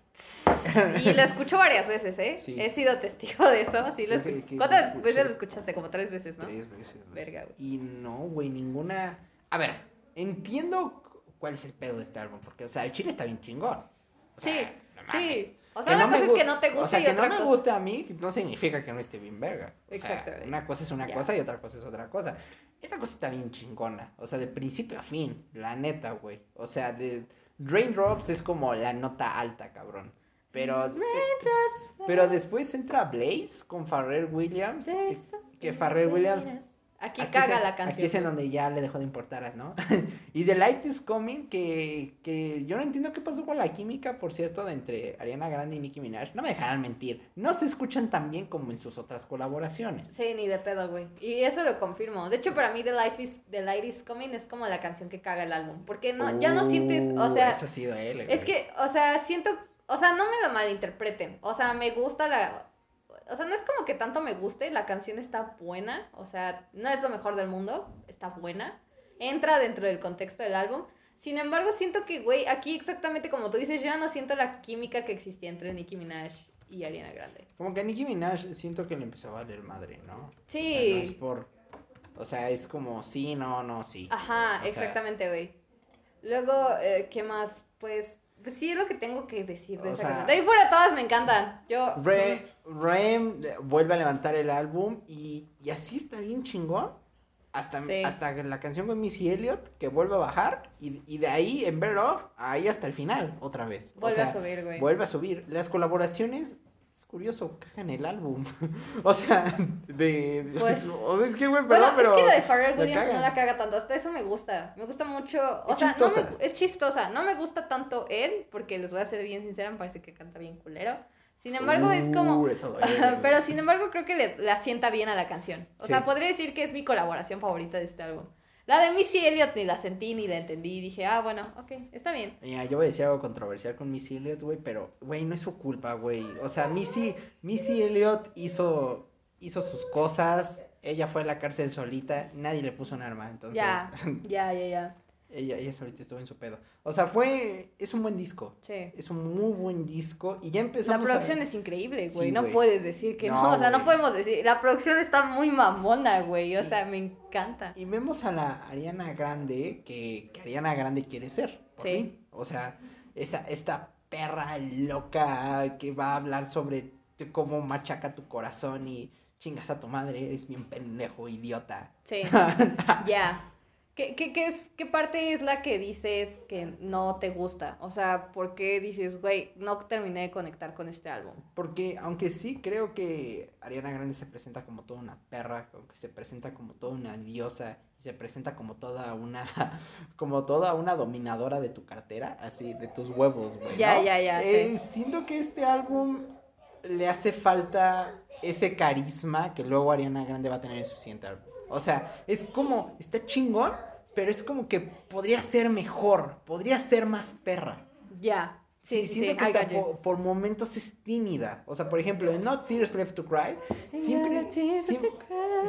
Y lo escucho varias veces, ¿eh? Sí. He sido testigo de eso. Sí, lo escu- ¿Cuántas lo veces lo escuchaste? Como tres veces, ¿no? Tres veces, güey. Verga, güey. Y no, güey, ninguna. A ver, entiendo cu- cuál es el pedo de este álbum. Porque, o sea, el chile está bien chingón. O sea, Sí, no sí. O sea, Que una no cosa es que no te gusta o sea, y que otra no me cosa. guste a mí no significa que no esté bien verga. O sea, Exactamente. una cosa es una cosa y otra cosa es otra cosa. Esta cosa está bien chingona. O sea, de principio a fin. La neta, güey. O sea, de Raindrops es como la nota alta, cabrón. Pero, pero después entra Blaze con Pharrell Williams. Que Pharrell Williams Aquí, Aquí caga es la canción. Aquí es en donde ya le dejó de importar, ¿no? y The Light is Coming, que, que yo no entiendo qué pasó con la química, por cierto, de entre Ariana Grande y Nicki Minaj. No me dejarán mentir, no se escuchan tan bien como en sus otras colaboraciones. Sí, ni de pedo, güey. Y eso lo confirmo. De hecho, para mí The Life is The Light is Coming es como la canción que caga el álbum, porque no ya no sientes, o Uh, sea, Eso ha sido él, es que, o sea, siento, o sea, no me lo malinterpreten. O sea, me gusta la o sea, no es como que tanto me guste, la canción está buena, o sea, no es lo mejor del mundo, está buena. Entra dentro del contexto del álbum. Sin embargo, siento que, güey, aquí exactamente como tú dices, yo ya no siento la química que existía entre Nicki Minaj y Ariana Grande. Como que a Nicki Minaj siento que le empezó a valer madre, ¿no? Sí. O sea, no es por... O sea, es como sí, no, no, sí. Ajá, O exactamente, güey. Luego, eh, ¿qué más? Pues, pues sí es lo que tengo que decir de O esa sea- canción. De ahí fuera todas me encantan. Yo. Re- Rem eh, vuelve a levantar el álbum y, y así está bien chingón. Hasta, Sí. hasta la canción con Missy Elliott que vuelve a bajar y, y de ahí en Better Off ahí hasta el final otra vez. O Vuelve sea, a subir, güey. Vuelve a subir. Las colaboraciones, curioso, cagan el álbum. o sea, de... Pues- o sea, es que, güey, Bueno, perdón, pero... es que la de Pharrell la Williams no la caga tanto. Hasta eso me gusta. Me gusta mucho. O Es sea, no chistosa. me- es chistosa. No me gusta tanto él, porque les voy a ser bien sincera, me parece que canta bien culero. Sin embargo, es como. Uh, güey. Pero sin embargo, creo que le, le asienta bien a la canción. O Sí. sea, podría decir que es mi colaboración favorita de este álbum. La de Missy Elliott ni la sentí ni la entendí. Dije, ah, bueno, ok, está bien. Mira, yo voy a decir algo controversial con Missy Elliott, güey, pero, güey, no es su culpa, güey. O sea, Missy, Missy Elliott hizo, hizo sus cosas, ella fue a la cárcel solita, nadie le puso un arma, entonces Ya, ya, ya, ya. Ella, ella solita estuvo en su pedo. O sea, fue, es un buen disco, Sí. es un muy buen disco y ya La empezamos producción a... es increíble, güey. Sí, no güey. puedes decir que no. No, O sea, no podemos decir. La producción está muy mamona, güey. O sea, me encanta. Y vemos a la Ariana Grande, que, que Ariana Grande quiere ser. Sí. O sea, esta, esta perra loca que va a hablar sobre cómo machaca tu corazón y chingas a tu madre, eres bien pendejo, idiota. Sí. ya. ¿Qué, qué, qué es, ¿Qué parte es la que dices que no te gusta? O sea, ¿por qué dices, güey, no terminé de conectar con este álbum? Porque aunque sí creo que Ariana Grande se presenta como toda una perra, aunque se presenta como toda una diosa, se presenta como toda una, como toda una dominadora de tu cartera, así, de tus huevos, güey. Ya, ¿no? ya, ya, Eh, Siento que este álbum le hace falta ese carisma que luego Ariana Grande va a tener en su siguiente álbum. O sea, es como, está chingón, pero es como que podría ser mejor, podría ser más perra. Ya. Sí, Sí, siento sí, que hasta por, por momentos es tímida. O sea, por ejemplo, en No Tears Left to Cry, siempre, siempre,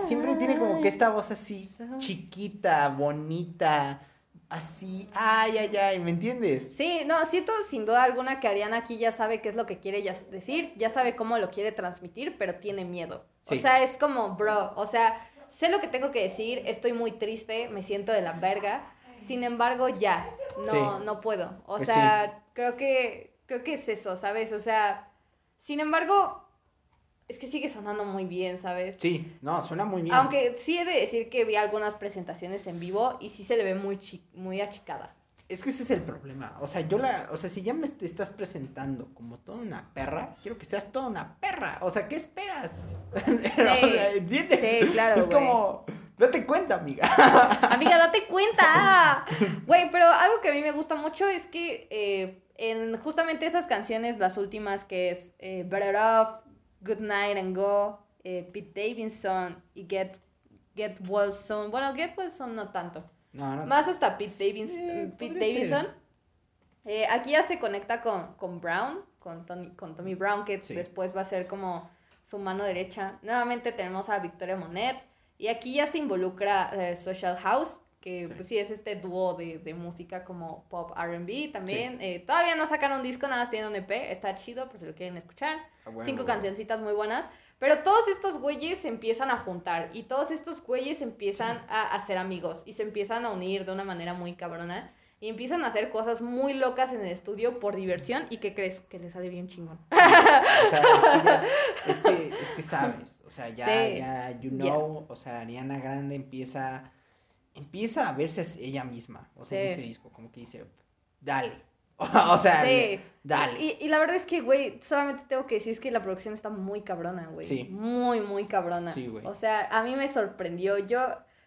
siempre tiene como que esta voz así, So- chiquita, bonita, así, ay, ay, ay, ¿me entiendes? Sí, no, siento sin duda alguna que Ariana aquí ya sabe qué es lo que quiere ya decir, ya sabe cómo lo quiere transmitir, pero tiene miedo. Sí. O sea, es como, bro, o sea, sé lo que tengo que decir, estoy muy triste, me siento de la verga, sin embargo, ya, no, Sí. no puedo. O Pues sea, creo que, creo que es eso, ¿sabes? O sea, sin embargo, es que sigue sonando muy bien, ¿sabes? Sí, no, suena muy bien. Aunque sí he de decir que vi algunas presentaciones en vivo y sí se le ve muy, chi- muy achicada. Es que ese es el problema. O sea, yo la. O sea, si ya me te estás presentando como toda una perra, quiero que seas toda una perra. O sea, ¿qué esperas? o sea, ¿entiendes? Sí, claro, Es como. Date cuenta, amiga. Amiga, date cuenta. Güey, pero algo que a mí me gusta mucho es que eh, en justamente esas canciones, las últimas que es eh, Better Off, Good Night and Go, eh, Pete Davidson y Get, Get Well Soon. Bueno, Get Well Soon no tanto. No, no. Más hasta Pete, Davis- Eh, Pete. Davidson. Eh, aquí ya se conecta con, con Brown, con, Tony, con Tommy Brown, que Sí. después va a ser como su mano derecha. Nuevamente tenemos a Victoria Monet. Y aquí ya se involucra eh, Social House, que Sí. pues sí es este dúo de, de música como pop RB también. Eh, todavía no sacan un disco, nada más tienen un EP. Está chido por si lo quieren escuchar. A huevo, Cinco güey. cancioncitas muy buenas. Pero todos estos güeyes se empiezan a juntar y todos estos güeyes empiezan a hacer amigos y se empiezan a unir de una manera muy cabrona y empiezan a hacer cosas muy locas en el estudio por diversión y ¿qué crees? Que les sale bien chingón. O sea, es que, ya- es que, es que sabes, o sea, ya, Sí. ya, you know, o sea, Ariana Grande empieza, empieza a verse ella misma, o sea, en este disco, como que dice, dale, o sea, Sí. dale. Y, y la verdad es que, güey, solamente tengo que decir es que la producción está muy cabrona, güey. Sí. Muy, muy cabrona. Sí, güey. O sea, a mí me sorprendió. Yo,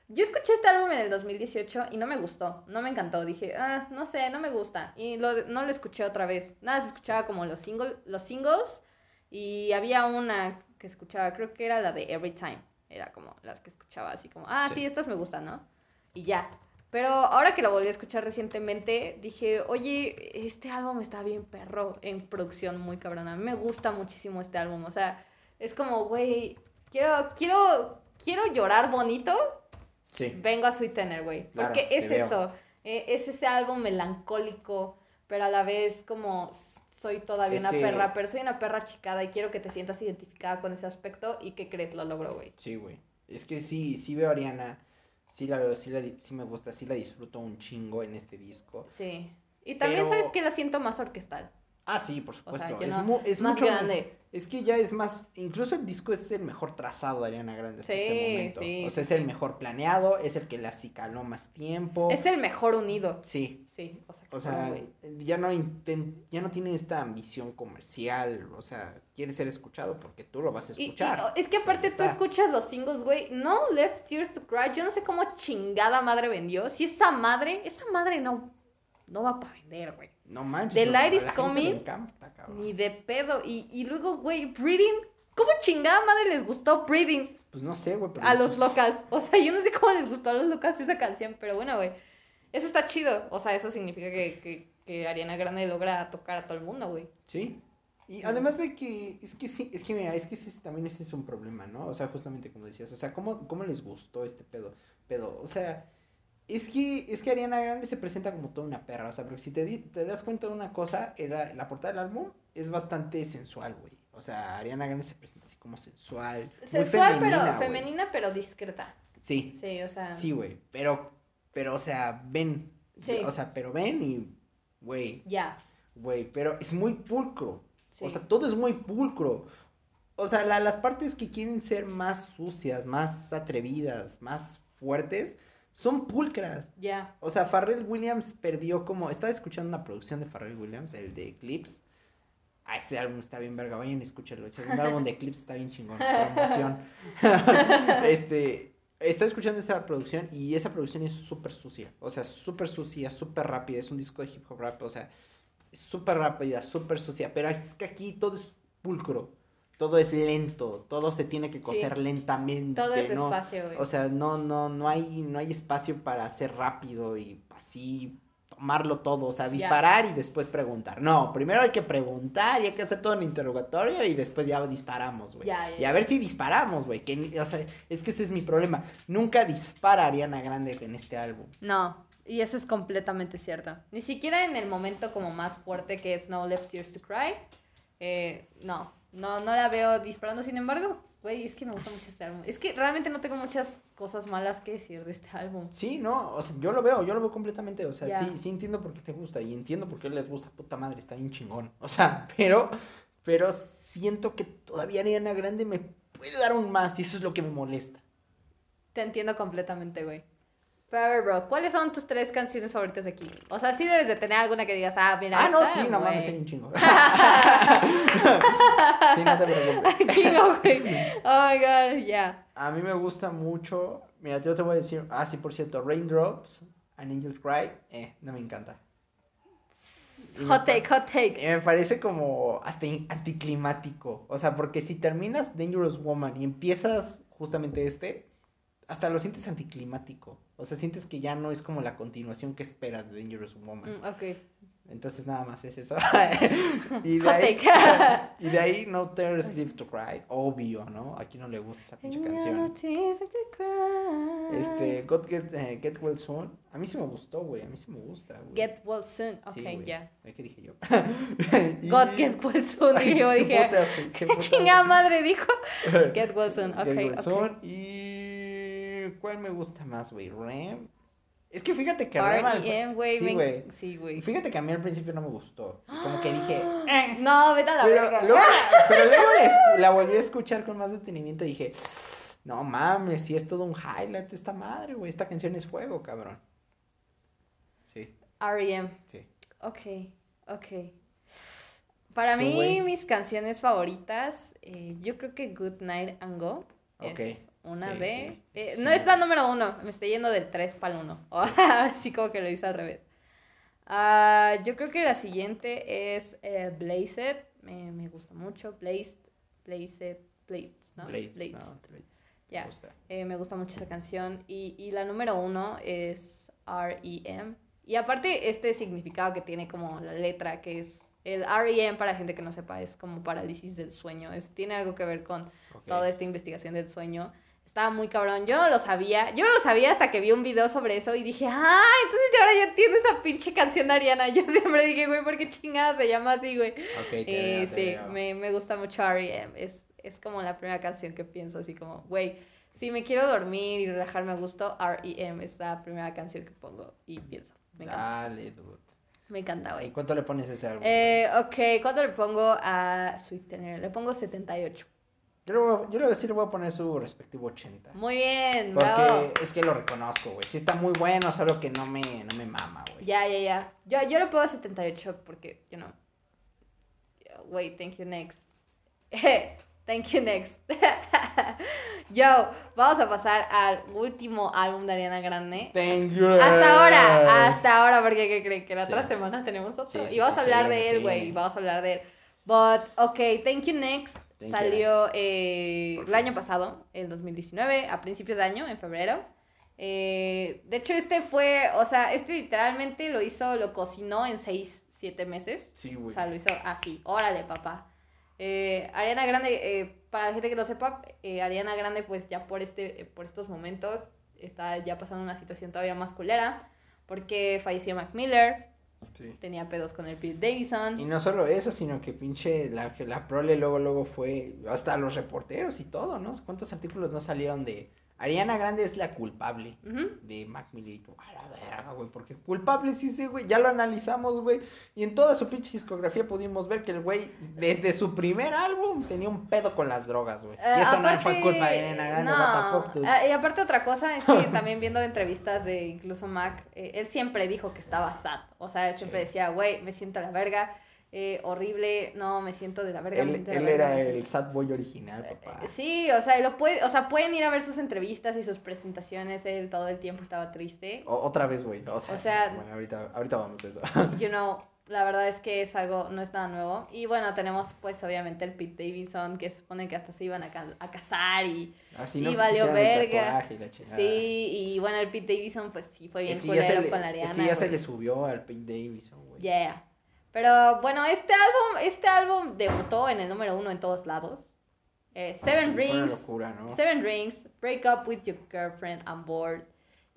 yo escuché este álbum en el 2018 y no me gustó. No me encantó. Dije, ah, no sé, no me gusta. Y lo, no lo escuché otra vez. Nada, se escuchaba como los, single, los singles. Y había una que escuchaba, creo que era la de Every Time. Era como las que escuchaba así como, ah, sí, Sí. estas me gustan, ¿no? Y ya. Pero ahora que lo volví a escuchar recientemente, dije, oye, este álbum está bien perro en producción muy cabrona. A mí me gusta muchísimo este álbum. O sea, es como, güey, quiero, quiero, quiero llorar bonito. Sí, Vengo a Sweet Tenor, güey. Claro, Porque es eso. eh, es ese álbum melancólico, pero a la vez como soy todavía Es una que- perra, pero soy una perra chicada y quiero que te sientas identificada con ese aspecto. ¿Y qué crees? Lo logro, güey. sí, güey, es que sí, sí veo a Ariana, sí la veo, sí, la, sí me gusta, sí la disfruto un chingo en este disco. Sí. Y también Pero- sabes que la siento más orquestal. Ah, sí, por O supuesto, sea, es, no- mu- es más mucho, grande. Es que ya es más, incluso el disco es el mejor trazado de Ariana Grande hasta Sí, este momento. sí, o sea, es el mejor planeado, es el que la acicaló más tiempo. Es el mejor unido. Sí, Sí, o sea, o sea, ya no ya no tiene esta ambición comercial, o sea, quiere ser escuchado porque tú lo vas a Y- y, escuchar. es que O sea, aparte tú escuchas los singles, güey. No Left Tears to Cry. Yo no sé cómo chingada madre vendió. Si esa madre, esa madre no, no va para vender, güey. No manches. The Light is Coming, encanta. Ni de pedo. Y, y luego, güey, Breathing. ¿Cómo chingada madre les gustó Breathing Pues no sé, güey. a los locals? O sea, yo no sé cómo les gustó a los locals esa canción, pero bueno, güey. Eso está chido. O sea, eso significa que, que, que Ariana Grande logra tocar a todo el mundo, güey. Sí. Y además de que, es que sí, es que mira, es que ese- también ese es un problema, ¿no? O sea, justamente como decías, o sea, ¿cómo, cómo les gustó este pedo? Pedo, o sea, es que, es que Ariana Grande se presenta como toda una perra, o sea, porque si te, di- te das cuenta de una cosa, era, la portada del álbum es bastante sensual, güey. O sea, Ariana Grande se presenta así como sensual. muy Sensual, femenina, pero güey. femenina, pero discreta. Sí, Sí, o sea. sí, güey, pero, pero, o sea, ven, Sí. o sea, pero ven y, güey, Ya. güey, pero es muy pulcro. Sí. O sea, todo es muy pulcro. O sea, la- las partes que quieren ser más sucias, más atrevidas, más fuertes, son pulcras. Ya. O sea, Pharrell Williams perdió como... Estaba escuchando una producción de Pharrell Williams, el de Eclipse. Ah, este álbum está bien verga, vayan y escúchenlo. El segundo álbum de Eclipse está bien chingón. Promoción. este... Estaba escuchando esa producción y esa producción es súper sucia. O sea, súper sucia, súper rápida. Es un disco de hip hop rap. O sea, súper rápida, súper sucia. Pero es que aquí todo es pulcro. Todo es lento. Todo se tiene que coser lentamente. Todo es ¿no? despacio, güey. O sea, no, no, no hay, no hay espacio para hacer rápido y así tomarlo todo, o sea, disparar y después preguntar. No, primero hay que preguntar y hay que hacer todo en interrogatorio y después ya disparamos, güey. y a ver si disparamos, güey. Que, o sea, es que ese es mi problema. Nunca dispara Ariana Grande en este álbum. No, y eso es completamente cierto. Ni siquiera en el momento como más fuerte que es No Left Tears to Cry. Eh, no, no, no la veo disparando. Sin embargo, güey, es que me gusta mucho este álbum. Es que realmente no tengo muchas cosas malas que decir de este álbum. Sí, no, o sea, yo lo veo, yo lo veo completamente. O sea, sí, sí entiendo por qué te gusta y entiendo por qué les gusta. Puta madre, está bien chingón. O sea, pero, pero siento que todavía Ariana Grande me puede dar un más y eso es lo que me molesta. Te entiendo completamente, güey. Pero a ver, bro, ¿cuáles son tus tres canciones favoritas de aquí? O sea, sí debes de tener alguna que digas, ah, mira. Ah, no, sí, no mames, hay un chingo. sí, no te preocupes. chingo, güey. Oh my god, ya. A mí me gusta mucho. Mira, yo te voy a decir, ah, sí, por cierto, Raindrops, An Angel's Cry, eh, no me encanta. Hot take, hot take. Me parece como hasta anticlimático. O sea, porque si terminas Dangerous Woman y empiezas justamente este, hasta lo sientes anticlimático. O sea, sientes que ya no es como la continuación que esperas de Dangerous Woman. Mm, ok. Entonces nada más es eso. y, de ahí, y de ahí No Tears Live to Cry. Obvio, ¿no? Aquí no le gusta esa pinche canción. Este, God Get, eh, Get Well Soon. A mí sí me gustó, güey. A mí sí me gusta, güey. Get Well Soon. Ok, ya. Yeah. ¿Qué dije yo? God Get Well Soon. Dije yo, dije. ¿Qué, chingada madre dijo? Get Well Soon. Ok, Get well Soon y ¿Cuál me gusta más, güey? Rem. Es que fíjate que Rem. Al... güey. Sí, güey. Sí, güey. Fíjate que a mí al principio no me gustó. Como que dije. Eh". No, vete a la pero, Luego, pero luego la, volví a escuchar con más detenimiento y dije. No mames, si es todo un highlight esta madre, güey. Esta canción es fuego, cabrón. Sí. R.E.M. Sí. Ok, ok. Para mí, mis canciones favoritas, eh, yo creo que Good Night and Go. Es una de... Eh, no es la número uno, me estoy yendo del 3 para el 1. Así como que lo hice al revés. Uh, yo creo que la siguiente es eh, Blazed. Me, me, gusta mucho. Blazed, Blazed, Blazed, ¿no? Blazed. No, Ya. Eh, me gusta mucho esa canción. Y, y la número uno es R.E.M. Y aparte, este significado que tiene como la letra, que es el REM, para gente que no sepa, es como parálisis del sueño. Es, tiene algo que ver con toda esta investigación del sueño. Estaba muy cabrón. Yo no lo sabía. Yo no lo sabía hasta que vi un video sobre eso y dije, ah, entonces yo ahora ya entiendo esa pinche canción de Ariana. Yo siempre dije, güey, ¿por qué chingada se llama así, güey? Ok, te eh, Sí, Me, me, gusta mucho R.E.M. Es, es como la primera canción que pienso así como, güey, si me quiero dormir y relajarme a gusto, R.E.M. es la primera canción que pongo y pienso. Me Dale, dude. Me encanta, güey. ¿Y cuánto le pones a ese álbum? Eh, ok, ¿cuánto le pongo a Sweet Tenor? Le pongo 78. Yo le, voy, yo le voy a decir, le voy a poner su respectivo 80. Muy bien, Porque es que lo reconozco, güey. Sí está muy bueno, solo que no me, no me mama, güey. Ya, ya, ya. Yo, yo le pongo 78 porque, you know. Wait, thank you, next. Thank you, next. Yo, vamos a pasar al último álbum de Ariana Grande. Thank you. Hasta ahora, hasta ahora, porque ¿qué creen? Que la otra semana tenemos otro. y vamos a hablar de él, güey. Vamos a hablar de él. But, ok, Thank You Next salió eh, el año pasado, el 2019, a principios de año, en febrero. Eh, de hecho, este fue, o sea, este literalmente lo hizo, lo cocinó en seis, siete meses. Sí, güey. O sea, lo hizo así. Órale, papá. Eh, Ariana Grande, eh, para la gente que no sepa, eh, Ariana Grande pues ya por, este, por estos momentos está ya pasando una situación todavía más culera porque falleció Mac Miller, tenía pedos con el Pete Davidson. Y no solo eso, sino que pinche la, la prole luego luego fue hasta los reporteros y todo, ¿no? ¿Cuántos artículos no salieron de Ariana Grande es la culpable de Mac Miller. A la verga, güey, porque culpable sí, sí, güey. Ya lo analizamos, güey. Y en toda su pinche discografía pudimos ver que el güey, desde su primer álbum, tenía un pedo con las drogas, güey. y eso no fue culpa de Ariana Grande, no. Eh, y aparte, otra cosa es que también viendo entrevistas de incluso Mac, eh, él siempre dijo que estaba sad. O sea, él siempre decía, güey, me siento a la verga eh, horrible, no, me siento de la verga. Él, era el sad boy original, eh, papá. sí, o sea, lo puede, o sea, pueden ir a ver sus entrevistas y sus presentaciones, él todo el tiempo estaba triste. otra vez, güey, o sea, bueno, ahorita, ahorita vamos a eso. You know, La verdad es que es algo, no es nada nuevo. Y bueno, tenemos pues obviamente el Pete Davidson, que se supone que hasta se iban a, ca- a casar y, Así y no valió quisieron el verga. y la. Sí, y bueno, el Pete Davidson pues sí fue bien Es que, se, culero le, con la Ariana. es que ya se güey. le subió al Pete Davidson, güey. Yeah. Pero bueno, este álbum, este álbum debutó en el número uno en todos lados. Eh, Seven Sí, Rings, locura, ¿no? Seven Rings, Break Up With Your Girlfriend on Board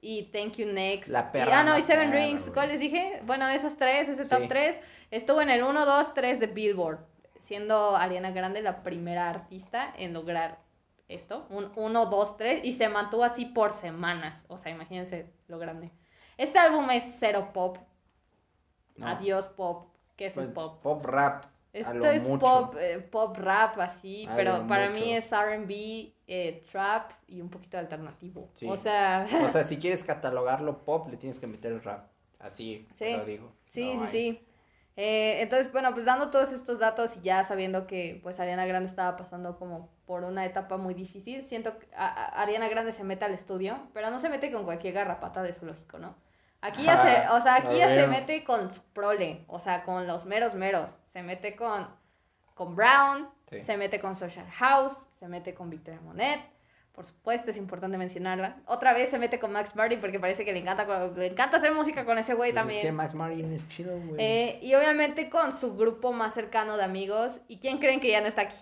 y Thank You Next. La Y- perra ah, no, y Seven perra, Rings. ¿cuál les dije? Bueno, esas tres, ese top Sí. 3, estuvo en el 1, 2, 3 de Billboard, siendo Ariana Grande la primera artista en lograr esto, un 1, 2, 3, y se mantuvo así por semanas, o sea, imagínense lo grande. Este álbum es cero pop, No. adiós pop, que es Pues, un pop. Pop rap. Esto es mucho. pop, eh, pop rap así, A pero para mucho. mí es RB, eh, trap y un poquito alternativo. Sí. O sea, O sea, si quieres catalogarlo pop, le tienes que meter el rap. Así, Sí. lo digo. sí, No sí, hay. sí. Eh, entonces, bueno, pues dando todos estos datos y ya sabiendo que pues Ariana Grande estaba pasando como por una etapa muy difícil, siento que a- a- Ariana Grande se mete al estudio, pero no se mete con cualquier garrapata de zoológico, ¿no? Aquí ya se, o sea, aquí ya se mete con su prole, o sea, con los meros meros, se mete con, con Brown, Sí. se mete con Social House, se mete con Victoria Monet, por supuesto es importante mencionarla. Otra vez se mete con Max Martin porque parece que le encanta, le encanta hacer música con ese güey Pues también. Es que Max Martin es chido, güey. Eh, y obviamente con su grupo más cercano de amigos. ¿Y quién creen que ya no está aquí?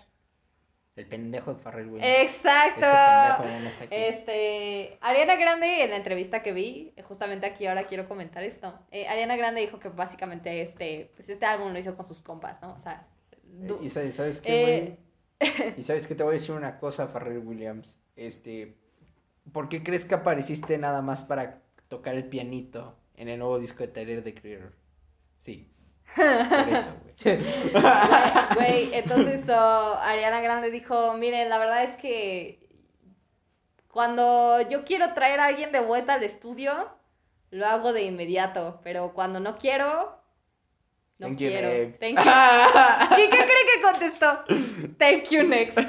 El pendejo de Farrell Williams. Exacto. Ese pendejo ya no está aquí. Este, Ariana Grande, en la entrevista que vi, justamente aquí ahora quiero comentar esto. eh, Ariana Grande dijo que básicamente este, pues este álbum lo hizo con sus compas, ¿no? O sea, du- Eh, ¿Y sabes, qué, eh? Y sabes que te voy a decir una cosa, Farrell Williams. Este, ¿por qué crees que apareciste nada más para tocar el pianito en el nuevo disco de Tyler the Creator? Sí. Por eso, güey. Entonces oh, Ariana Grande dijo, miren, la verdad es que cuando yo quiero traer a alguien de vuelta al estudio, lo hago de inmediato, pero cuando no quiero, no Thank you, quiero. next. Thank you. ¿Y qué cree que contestó? Thank you next.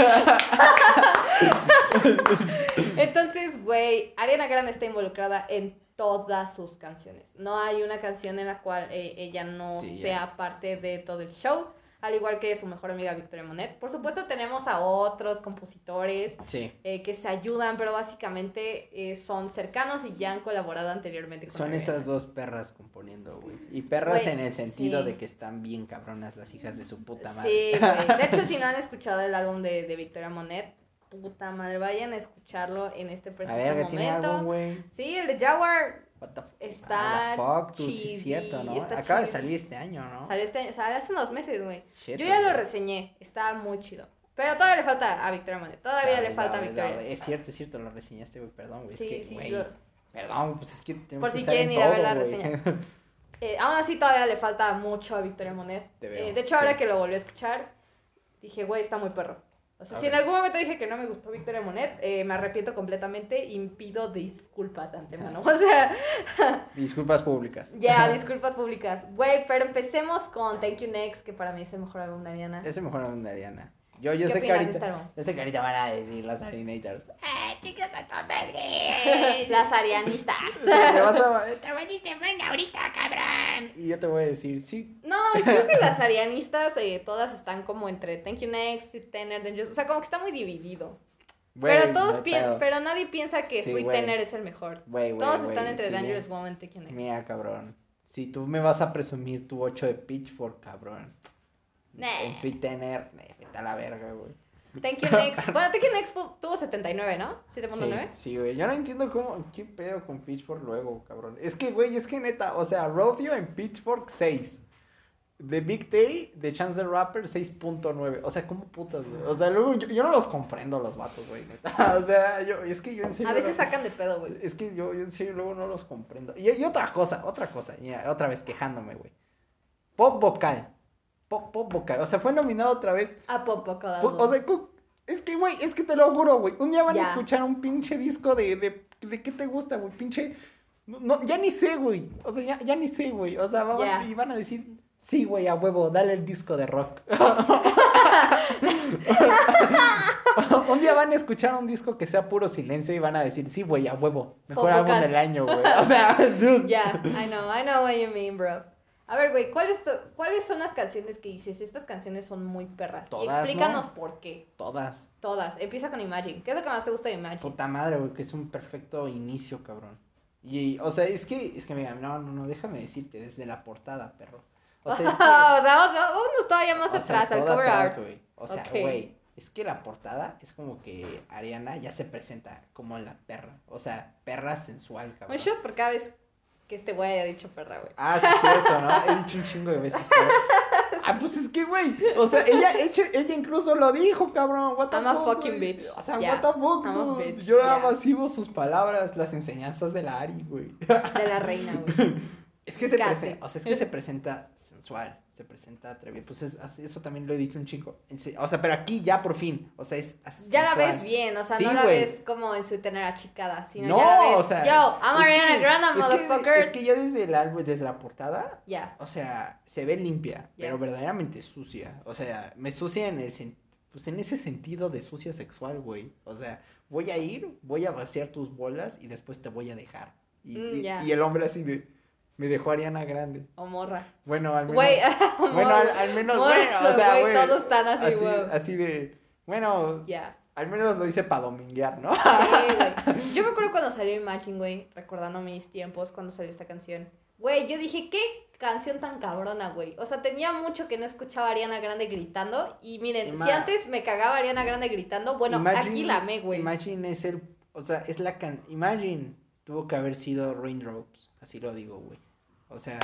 Entonces, güey, Ariana Grande está involucrada en todas sus canciones. No hay una canción en la cual eh, ella no Sí, sea parte de todo el show, al igual que su mejor amiga Victoria Monet. Por supuesto, tenemos a otros compositores Sí. eh, que se ayudan, pero básicamente eh, son cercanos y ya han colaborado anteriormente con Son esas dos perras componiendo, güey. Y perras en el sentido sí. de que están bien cabronas las hijas de su puta madre. Sí, güey. De hecho, si no han escuchado el álbum de, de Victoria Monet, puta madre, vayan a escucharlo en este A preciso ver, que tiene momento. güey. Sí, el de Jaguar What the Está Ah, la fuck, tú, Acaba de salir este año, ¿no? salió, este año- salió hace unos meses, güey. Yo ya lo reseñé, está muy chido. Pero todavía le falta a Victoria Monet, todavía le falta a Victoria. sabes. Es cierto, es cierto, lo reseñaste, güey, perdón, güey. Sí, es que, sí, güey, Perdón, pues es que tenemos Por que si estar quieren en ir a ver la reseña. Eh, aún así todavía le falta mucho a Victoria Monet. Eh, de hecho, ahora que lo volví a escuchar, dije, güey, está muy perro. O sea, A si en algún momento dije que no me gustó Victoria Monet, eh, me arrepiento completamente y pido disculpas de antemano. O sea, Disculpas públicas. ya, disculpas públicas. Güey, pero empecemos con Thank You Next, que para mí es el mejor álbum de Ariana. Ese mejor álbum de Ariana. Yo, yo ¿Qué sé que ahorita. Yo sé que ahorita van a decir las Arinators. ¡Eh, chicas, a! Las arianistas. Te vas a. Te veniste mal ahorita, cabrón. Y yo te voy a decir, sí. No, yo creo que las arianistas eh, todas están como entre Thank You Next y Tenor Dangerous. O sea, como que está muy dividido. pero todos pedo. pero nadie piensa que Sí, Sweet. Tenor es el mejor. Güey, güey, Todos están entre sí, Dangerous mira. Woman y Thank You Next. Mira, cabrón. Si tú me vas a presumir tu 8 de Pitchfork, cabrón. Nah. En Sweet Tener, eh, a la verga, güey. Thank You Next. Bueno, Thank You Next tuvo 79, ¿no? 7.9. Sí, sí, güey. Yo no entiendo cómo, qué pedo con Pitchfork luego, cabrón. Es que, güey, es que neta, o sea, Rodeo en Pitchfork 6. The Big Day de Chance the Rapper 6.9. O sea, ¿cómo putas, güey? O sea, luego yo, yo no los comprendo los vatos, güey, neta. O sea, yo, es que yo en serio. A veces sacan de pedo, güey. Es que yo, yo en serio luego no los comprendo. Y, y otra cosa, otra cosa, mira, otra vez quejándome, güey. Pop vocal. Pop, pop vocal. O sea, fue nominado otra vez A uno. O sea, es que, güey, es que te lo juro, güey. Un día van Ya. a escuchar un pinche disco de, de, de qué te gusta, güey. Pinche. No, no, ya ni sé, güey. O sea, ya, ya ni sé, güey. O sea, van, y van a decir, sí, güey, a huevo, dale el disco de rock. un día van a escuchar un disco que sea puro silencio y van a decir, sí, güey, a huevo. Mejor álbum del año, güey. O sea, dude. Ya, I know, I know what you mean, bro. A ver, güey, ¿cuáles, ¿cuáles son las canciones que dices? Estas canciones son muy perras. y Todas, explícanos ¿no? por qué. Todas. Todas. Empieza con Imagine. ¿Qué es lo que más te gusta de Imagine? Puta madre, güey, que es un perfecto inicio, cabrón. Y, o sea, es que, es que, mira, no, no, no, déjame decirte, desde la portada, perro. O sea, es que, o sea, vámonos todavía más atrás, al cover atrás, art. O sea, güey, es que la portada es como que Ariana ya se presenta como la perra. O sea, perra sensual, cabrón. Un shot por cada vez que este güey haya dicho perra, güey. Ah, sí, es cierto, ¿no? He dicho un chingo de veces, pero... Ah, pues es que, güey, o sea, ella, ella, ella incluso lo dijo, cabrón, what the I'm a fuck, fucking güey. bitch. O sea, Yeah. what the fuck, a dude. bitch, Yo nada más sigo sus palabras, las enseñanzas de la Ari, güey. De la reina, güey. Es que se presenta, o sea, es que se presenta sensual, se presenta atrevido, pues es- eso también lo he dicho un chingo. Se- O sea, pero aquí ya por fin, o sea, es Ya la ves bien, o sea, Sí, no la ves como en su tener achicada, sino No, ya la ves. o sea, Yo, I'm Ariana Grande, es que- motherfuckers. Es que ya desde el álbum, desde la portada, Ya. o sea, se ve limpia, pero verdaderamente sucia. O sea, me sucia en el pues en ese sentido de sucia sexual, güey. O sea, voy a ir, voy a vaciar tus bolas y después te voy a dejar. Y, Mm, y- ya. y el hombre así de, me dejó Ariana Grande. O morra. Bueno, al menos. Güey, bueno, al, al menos, morra, bueno, o sea, güey, güey. todos están así, así, así de, bueno, Ya. al menos lo hice para dominguear, ¿no? Sí, güey. Yo me acuerdo cuando salió Imagine, güey, recordando mis tiempos cuando salió esta canción. Güey, yo dije, qué canción tan cabrona, güey. O sea, tenía mucho que no escuchaba a Ariana Grande gritando. Y miren, Ima- si antes me cagaba Ariana Grande gritando, bueno, Imagine- aquí la amé, güey. Imagine es el, o sea, es la can, Imagine tuvo que haber sido Raindrops, así lo digo, güey. O sea,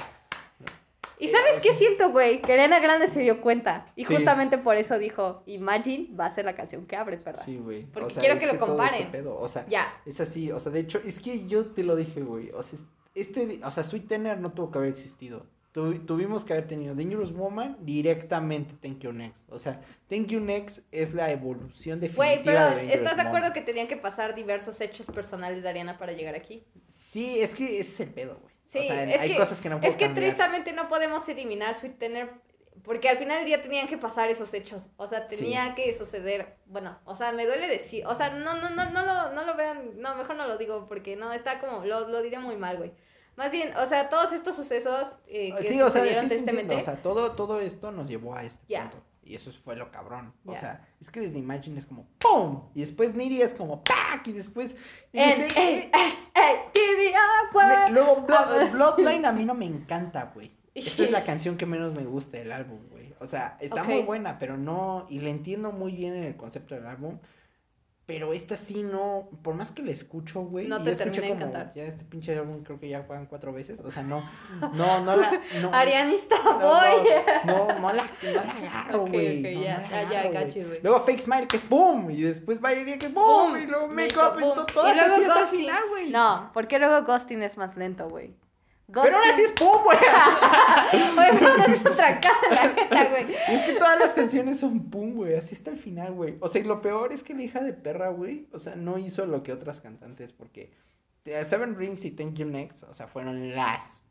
¿Y sabes Eh, qué sí. siento, güey? Que Ariana Grande se dio cuenta. Y Sí. justamente por eso dijo, Imagine va a ser la canción que abre, perras. sí, güey. Porque o sea, quiero es que lo comparen. pedo, O sea, Ya. es así, o sea, de hecho, es que yo te lo dije, güey. O sea, este, o sea, Sweet Tenor no tuvo que haber existido. Tu- tuvimos que haber tenido Dangerous Woman directamente Thank You Next. O sea, Thank You Next es la evolución definitiva Güey, pero de Dangerous ¿estás de acuerdo Woman. que tenían que pasar diversos hechos personales de Ariana para llegar aquí? Sí, es que ese es el pedo, güey. Sí, o sea, es hay que- cosas que no puedo Es que cambiar. tristemente no podemos eliminar Sweet Tener porque al final del día tenían que pasar esos hechos. O sea, tenía que suceder. Bueno, o sea, me duele decir. O sea, no, no, no, no lo, no lo vean. No, mejor no lo digo porque no, está como. Lo, lo diré muy mal, güey. Más bien, o sea, todos estos sucesos eh, que Sí, o sea, sí tristemente. o sea, todo, todo esto nos llevó a este punto. Y eso fue lo cabrón. O sea, es que desde Imagine es como ¡pum! Y después Niri es como ¡pac! Y después. y dice- eh, luego. Bloodline a mí no me encanta, güey. Esta es la canción que menos me gusta del álbum, güey. O sea, está muy buena, pero no. Y la entiendo muy bien en el concepto del álbum. Pero esta sí no. Por más que la escucho, güey. No te termina de encantar. Ya este pinche álbum creo que ya juegan cuatro veces. O sea, no. No, no la. No, Arianista Boy. no, no, no la, no la agarro, Ok, güey. ok, no, ya, ya, got güey. Luego Fake Smile, que es boom. Y después Valeria, que boom. Boom, Y luego Make Up. Y boom. to- todas Y luego Ghosting. final, güey. No, porque luego Ghosting es más lento, güey. Pero ahora sí es boom, güey. Oye, pero no es otra casa la neta, güey. Es que todas las canciones son boom, güey. Así está el final, güey. O sea, y lo peor es que la hija de perra, güey. O sea, no hizo lo que otras cantantes. Porque Seven Rings y Thank You Next, o sea, fueron las.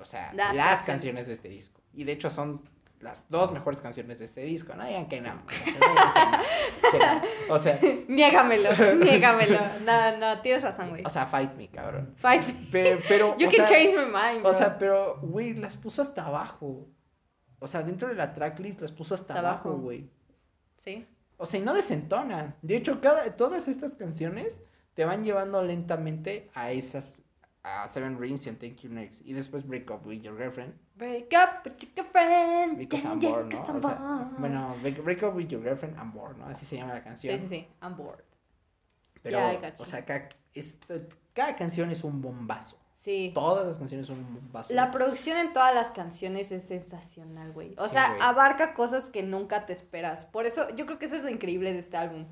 O sea, Las canciones de este disco. Y de hecho son las dos mejores canciones de este disco. No digan que no. O sea, Niégamelo, niégamelo. No, no, tienes razón, güey. o sea, fight me, cabrón. Fight. Pero, pero You can sea, change my mind, bro. O sea, pero, güey, las puso hasta abajo. O sea, dentro de la tracklist las puso hasta abajo. güey. sí. O sea, y no desentonan. De hecho, cada, todas estas canciones te van llevando lentamente a esas, Seven Rings y Thank You Next. Y después Break Up With Your Girlfriend. Break up with your girlfriend. Because yeah, I'm yeah, bored, ¿no? O I'm sea, bored. bueno, break, Break Up With Your Girlfriend, I'm bored, ¿no? Así se llama la canción. Sí, sí, sí. I'm bored. Pero, Yeah, o sea, cada, esto- cada canción es un bombazo. Sí. Todas las canciones son un bombazo. La producción en todas las canciones es sensacional, güey. O Sí, sea, abarca cosas que nunca te esperas. Por eso, yo creo que eso es lo increíble de este álbum.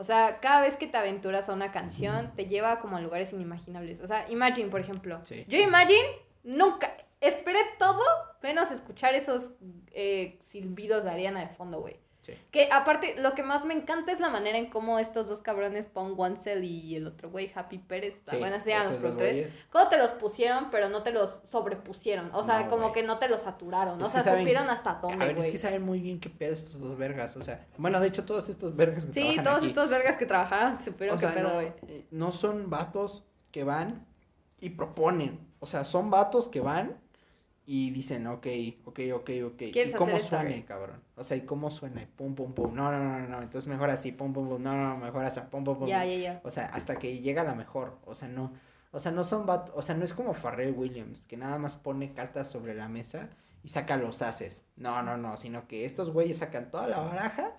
O sea, cada vez que te aventuras a una canción, te lleva como a lugares inimaginables. O sea, Imagine, por ejemplo. Sí. Yo Imagine nunca esperé todo menos escuchar esos eh, silbidos de Ariana de fondo, güey. Sí. Que aparte, lo que más me encanta es la manera en cómo estos dos cabrones, Pong Wansel y el otro güey, Happy Pérez, Sí, bueno, se llaman los güeyes. cómo te los pusieron, pero no te los sobrepusieron. O sea, No, como que no te los saturaron. Es o sea, saben- supieron hasta A dónde, ver, es que saben muy bien qué pedo estos dos vergas, o sea, bueno, de hecho todos estos vergas que Sí, todos aquí, estos vergas que trabajaron supieron o qué pedo, no, güey. eh, no son vatos que van y proponen, o sea, son vatos que van y dicen, ok, ok, ok, ok. ¿Y ¿Quieres cómo esta, suena, cabrón? O sea, ¿y cómo suena? Pum, pum, pum. No, no, no, no. Entonces mejor así, pum, pum, pum. No, no, mejor así, pum, pum, pum. Ya, ya, ya. O sea, hasta que llega la mejor. O sea, no. O sea, no son bat- o sea, no es como Farrell Williams, que nada más pone cartas sobre la mesa y saca los haces. No, no, no, sino que estos güeyes sacan toda la baraja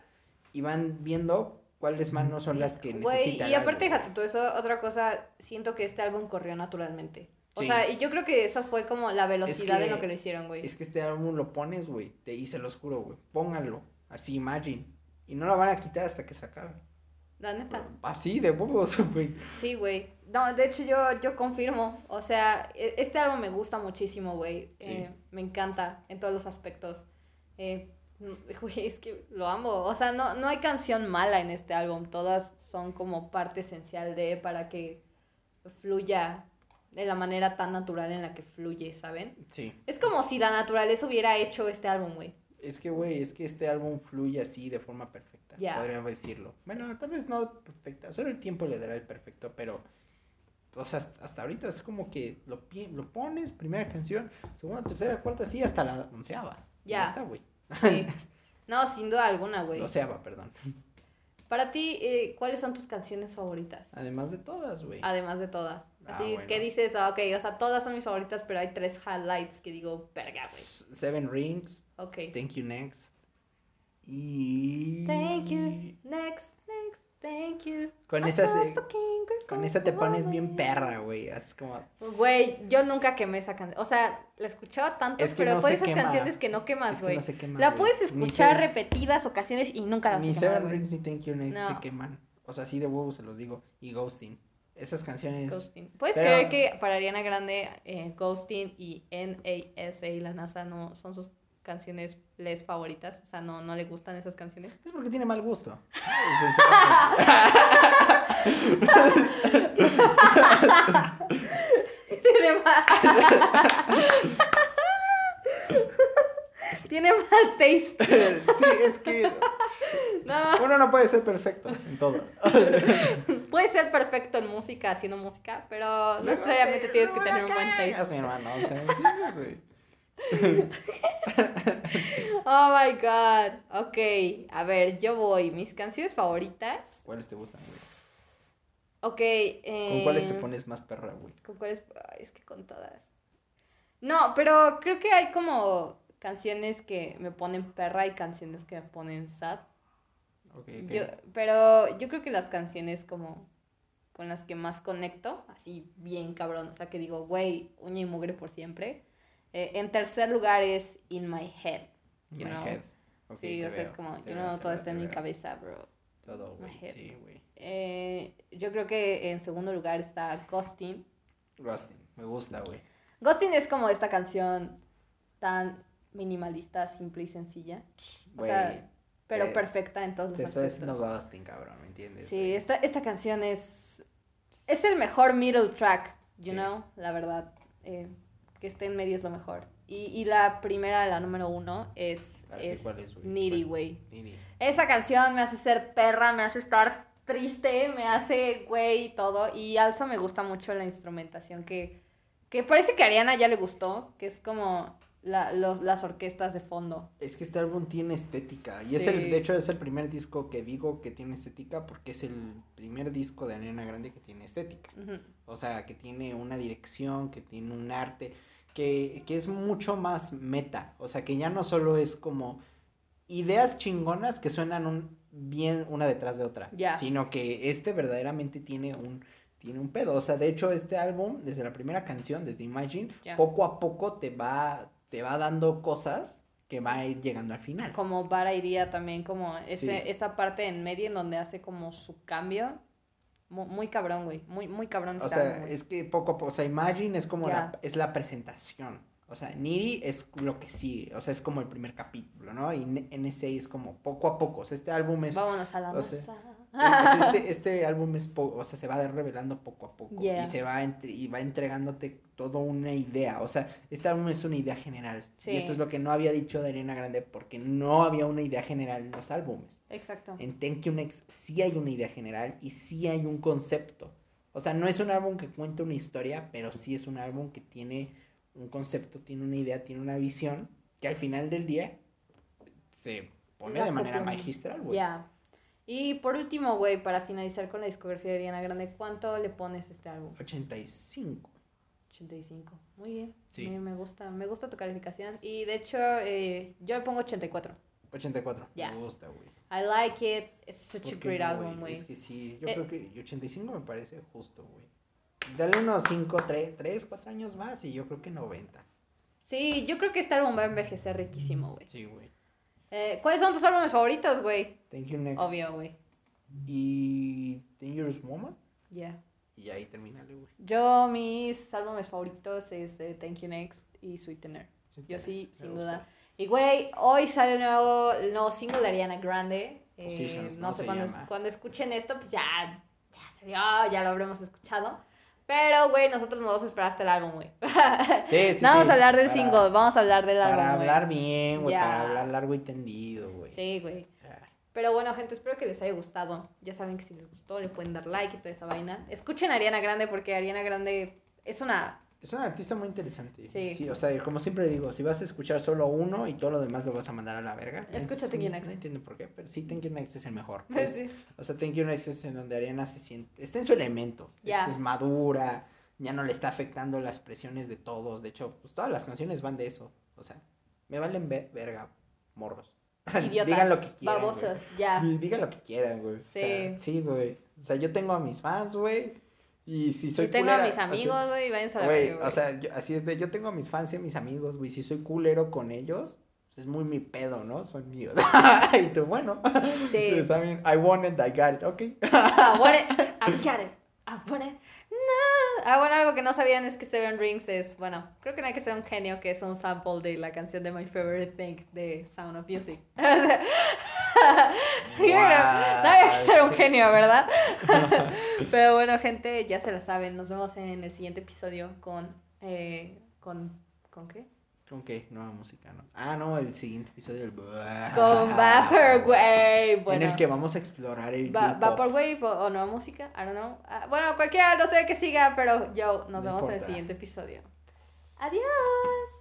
y van viendo cuáles manos son las que Güey, necesitan. y aparte, déjate tú eso, otra cosa, siento que este álbum corrió naturalmente. O Sí. sea, y yo creo que eso fue como la velocidad que en lo que lo hicieron, güey. Es que este álbum lo pones, güey, te y se los juro, güey. Pónganlo, así, Imagine. Y no lo van a quitar hasta que se acabe. La neta. Así, de huevos, güey. Sí, güey. No, de hecho yo, yo confirmo. O sea, e- este álbum me gusta muchísimo, güey. Sí. Eh, me encanta en todos los aspectos. Eh, güey, es que lo amo. O sea, no, no hay canción mala en este álbum. Todas son como parte esencial de para que fluya de la manera tan natural en la que fluye, ¿saben? Sí. Es como si la naturaleza hubiera hecho este álbum, güey. Es que, güey, es que este álbum fluye así de forma perfecta. Ya. Podríamos decirlo. Bueno, tal vez no perfecta. Solo el tiempo le dará el perfecto, pero. O sea, hasta, ahorita es como que lo, lo pones, primera canción, segunda, tercera, cuarta, sí, hasta la onceava. Ya. está, güey. Sí. No, sin duda alguna, güey. Doceava, perdón. Para ti, eh, ¿cuáles son tus canciones favoritas? Además de todas, güey. Además de todas. Ah, Así bueno. que dices, ah, ok, o sea, todas son mis favoritas, pero hay tres highlights que digo, verga, güey. Seven Rings, Ok. Thank You Next. Y. Thank you, next, next, thank you. Con I'm so grateful Con esa te pones bien perra, güey. Es como. Güey, yo nunca quemé esa canción. O sea, la escuchaba tanto, Es que pero no fue se esas quema. canciones que no es quemas, que güey. no se quema, la puedes escuchar repetidas ocasiones y nunca la Ni Seven. Rings ni Thank You Next No. se queman. O sea, así de huevos se los digo. Y Ghosting. Esas canciones. Ghosting. ¿Puedes Pero- creer que para Ariana Grande, eh, Ghosting y NASA y la NASA no son sus canciones les favoritas? O sea, no, no le gustan esas canciones. Es porque tiene mal gusto. Tiene mal. Tiene mal taste. sí, es que No, uno no puede ser perfecto en todo. puede ser perfecto en música, haciendo música, pero no necesariamente tienes que tener un buen taste. mi hermano, o sea, sí, Oh my god. Ok, a ver, yo voy. Mis canciones favoritas. ¿Cuáles te gustan, güey? Ok. Eh, ¿Con cuáles te pones más perra, güey? ¿Con cuáles? Ay, es que con todas. No, pero creo que hay como canciones que me ponen perra y canciones que me ponen sad. Yo, pero yo creo que las canciones como con las que más conecto, así bien cabrón, o sea que digo, güey, uña y mugre por siempre. Eh, en tercer lugar es In My Head. In you my know. head. Sí, o sea, es como, yo no, todo está en mi cabeza, bro. Todo, güey. Sí, güey. Eh, yo creo que en segundo lugar está Ghosting. Ghosting, me gusta, güey. Ghosting es como esta canción tan minimalista, simple y sencilla. O sea, pero te- perfecta en todos los te aspectos. haciendo ghosting, cabrón, ¿me entiendes? Sí, esta, esta canción es. Es el mejor middle track, you Sí. know, la verdad. Eh, que esté en medio es lo mejor. Y, y la primera, la número uno, es, ¿Para ti es cuál es? Needy. Nini. Esa canción me hace ser perra, me hace estar triste, me hace güey y todo. Y also me gusta mucho la instrumentación que, que parece que a Ariana ya le gustó, que es como la, los- las orquestas de fondo. Es que este álbum tiene estética. Y es el, de hecho, es el primer disco que digo que tiene estética porque es el primer disco de Ariana Grande que tiene estética. O sea, que tiene una dirección, que tiene un arte, que, que es mucho más meta. O sea, que ya no solo es como ideas chingonas que suenan un, bien una detrás de otra. Sino que este verdaderamente tiene un, tiene un pedo. O sea, de hecho, este álbum, desde la primera canción, desde Imagine, poco a poco te va, te va dando cosas que va a ir llegando al final. Como Vara iría también como ese, Sí. esa parte en medio en donde hace como su cambio. Mu- Muy, cabrón, güey. Muy, muy cabrón. O este sea, güey. es que poco a poco, o sea, Imagine es como Ya. la, es la presentación. O sea, Needy es lo que sigue, o sea, es como el primer capítulo, ¿no? Y NSA es como poco a poco, o sea, este álbum es... Vámonos a la o sea. Es- este, este álbum es, po- o sea, se va revelando poco a poco Yeah. y se va, entre- y va entregándote toda una idea, o sea, este álbum es una idea general. Sí. Y esto es lo que no había dicho de Ariana Grande porque no había una idea general en los álbumes. Exacto. En Thank You Next sí hay una idea general y sí hay un concepto. O sea, no es un álbum que cuenta una historia, pero sí es un álbum que tiene un concepto, tiene una idea, tiene una visión, que al final del día se pone La de manera magistral, güey. Y por último, güey, para finalizar con la discografía de Ariana Grande, ¿cuánto le pones a este álbum? 85. 85. Muy bien. Sí. Bien, me gusta, me gusta tu calificación. Y de hecho, eh, yo le pongo 84. 84. Ya. Me gusta, güey. I like it. It's such a ¿Por qué great no, album, güey. Es que sí, yo Eh, creo que 85 me parece justo, güey. Dale unos 5, 3, 3, 4 años más y yo creo que 90. Sí, yo creo que este álbum va a envejecer riquísimo, güey. Sí, güey. Eh, ¿Cuáles son tus álbumes favoritos, güey? Thank you next. Obvio, güey. Y Dangerous Woman. Ya. Y ahí terminale, güey. Yo, mis álbumes favoritos es eh, Thank You Next y Sweetener. Yo sí, sin gusta. duda. Y, güey, hoy sale el nuevo, el nuevo single de Ariana Grande. Eh, no ¿no sé cuando, llama? cuando escuchen esto, pues ya, ya salió, ya lo habremos escuchado. Pero, güey, nosotros nos vamos a esperar hasta el álbum, güey. Sí, sí, no vamos sí, a hablar del para- single, vamos a hablar del álbum, Para hablar bien, güey. Para hablar largo y tendido, güey. Sí, güey. Pero bueno, gente, espero que les haya gustado. Ya saben que si les gustó, le pueden dar like y toda esa vaina. Escuchen a Ariana Grande porque Ariana Grande es una... Es un artista muy interesante. Sí. O sea, como siempre digo, si vas a escuchar solo uno y todo lo demás lo vas a mandar a la verga. Escucha no- Thank You Next. No entiendo por qué, pero sí, Thank You Next es el mejor. Es- Sí. O sea, Thank You Next es en donde Ariana se siente, está en su elemento, Ya. Este, es madura, ya no le está afectando las presiones de todos, de hecho, pues todas las canciones van de eso, o sea, me valen ve- verga, morros. Idiotas, Digan lo que quieran, babosos, güey. ya. Digan lo que quieran, güey. o sea, Sí. sí, güey. O sea, yo tengo a mis fans, güey, y si soy y tengo culera, a mis amigos, güey, y váyanse a la güey. o sea, yo- así es de, yo tengo a mis fans y a mis amigos, güey, si soy culero con ellos, pues es muy mi pedo, ¿no? Son míos. y tú, bueno, Sí. está bien, I want it, I got it, ok. I want it, I got it, I want it. No. Ah, bueno, algo que no sabían es que Seven Rings es, bueno, creo que no hay que ser un genio, que es un sample de la canción de My Favorite Thing de Sound of Music. No hay que ser un genio, ¿verdad? Pero bueno, gente, ya se la saben. Nos vemos en el siguiente episodio con, eh, con, ¿con qué? ¿Con qué? Nueva música, ¿no? Ah, no, el siguiente episodio del... Con Vaporwave. Bueno. En el que vamos a explorar el Va-. Vaporwave o, o nueva música, I don't know. Ah, bueno, cualquiera, no sé qué siga, pero yo, nos No vemos en el siguiente episodio. Adiós.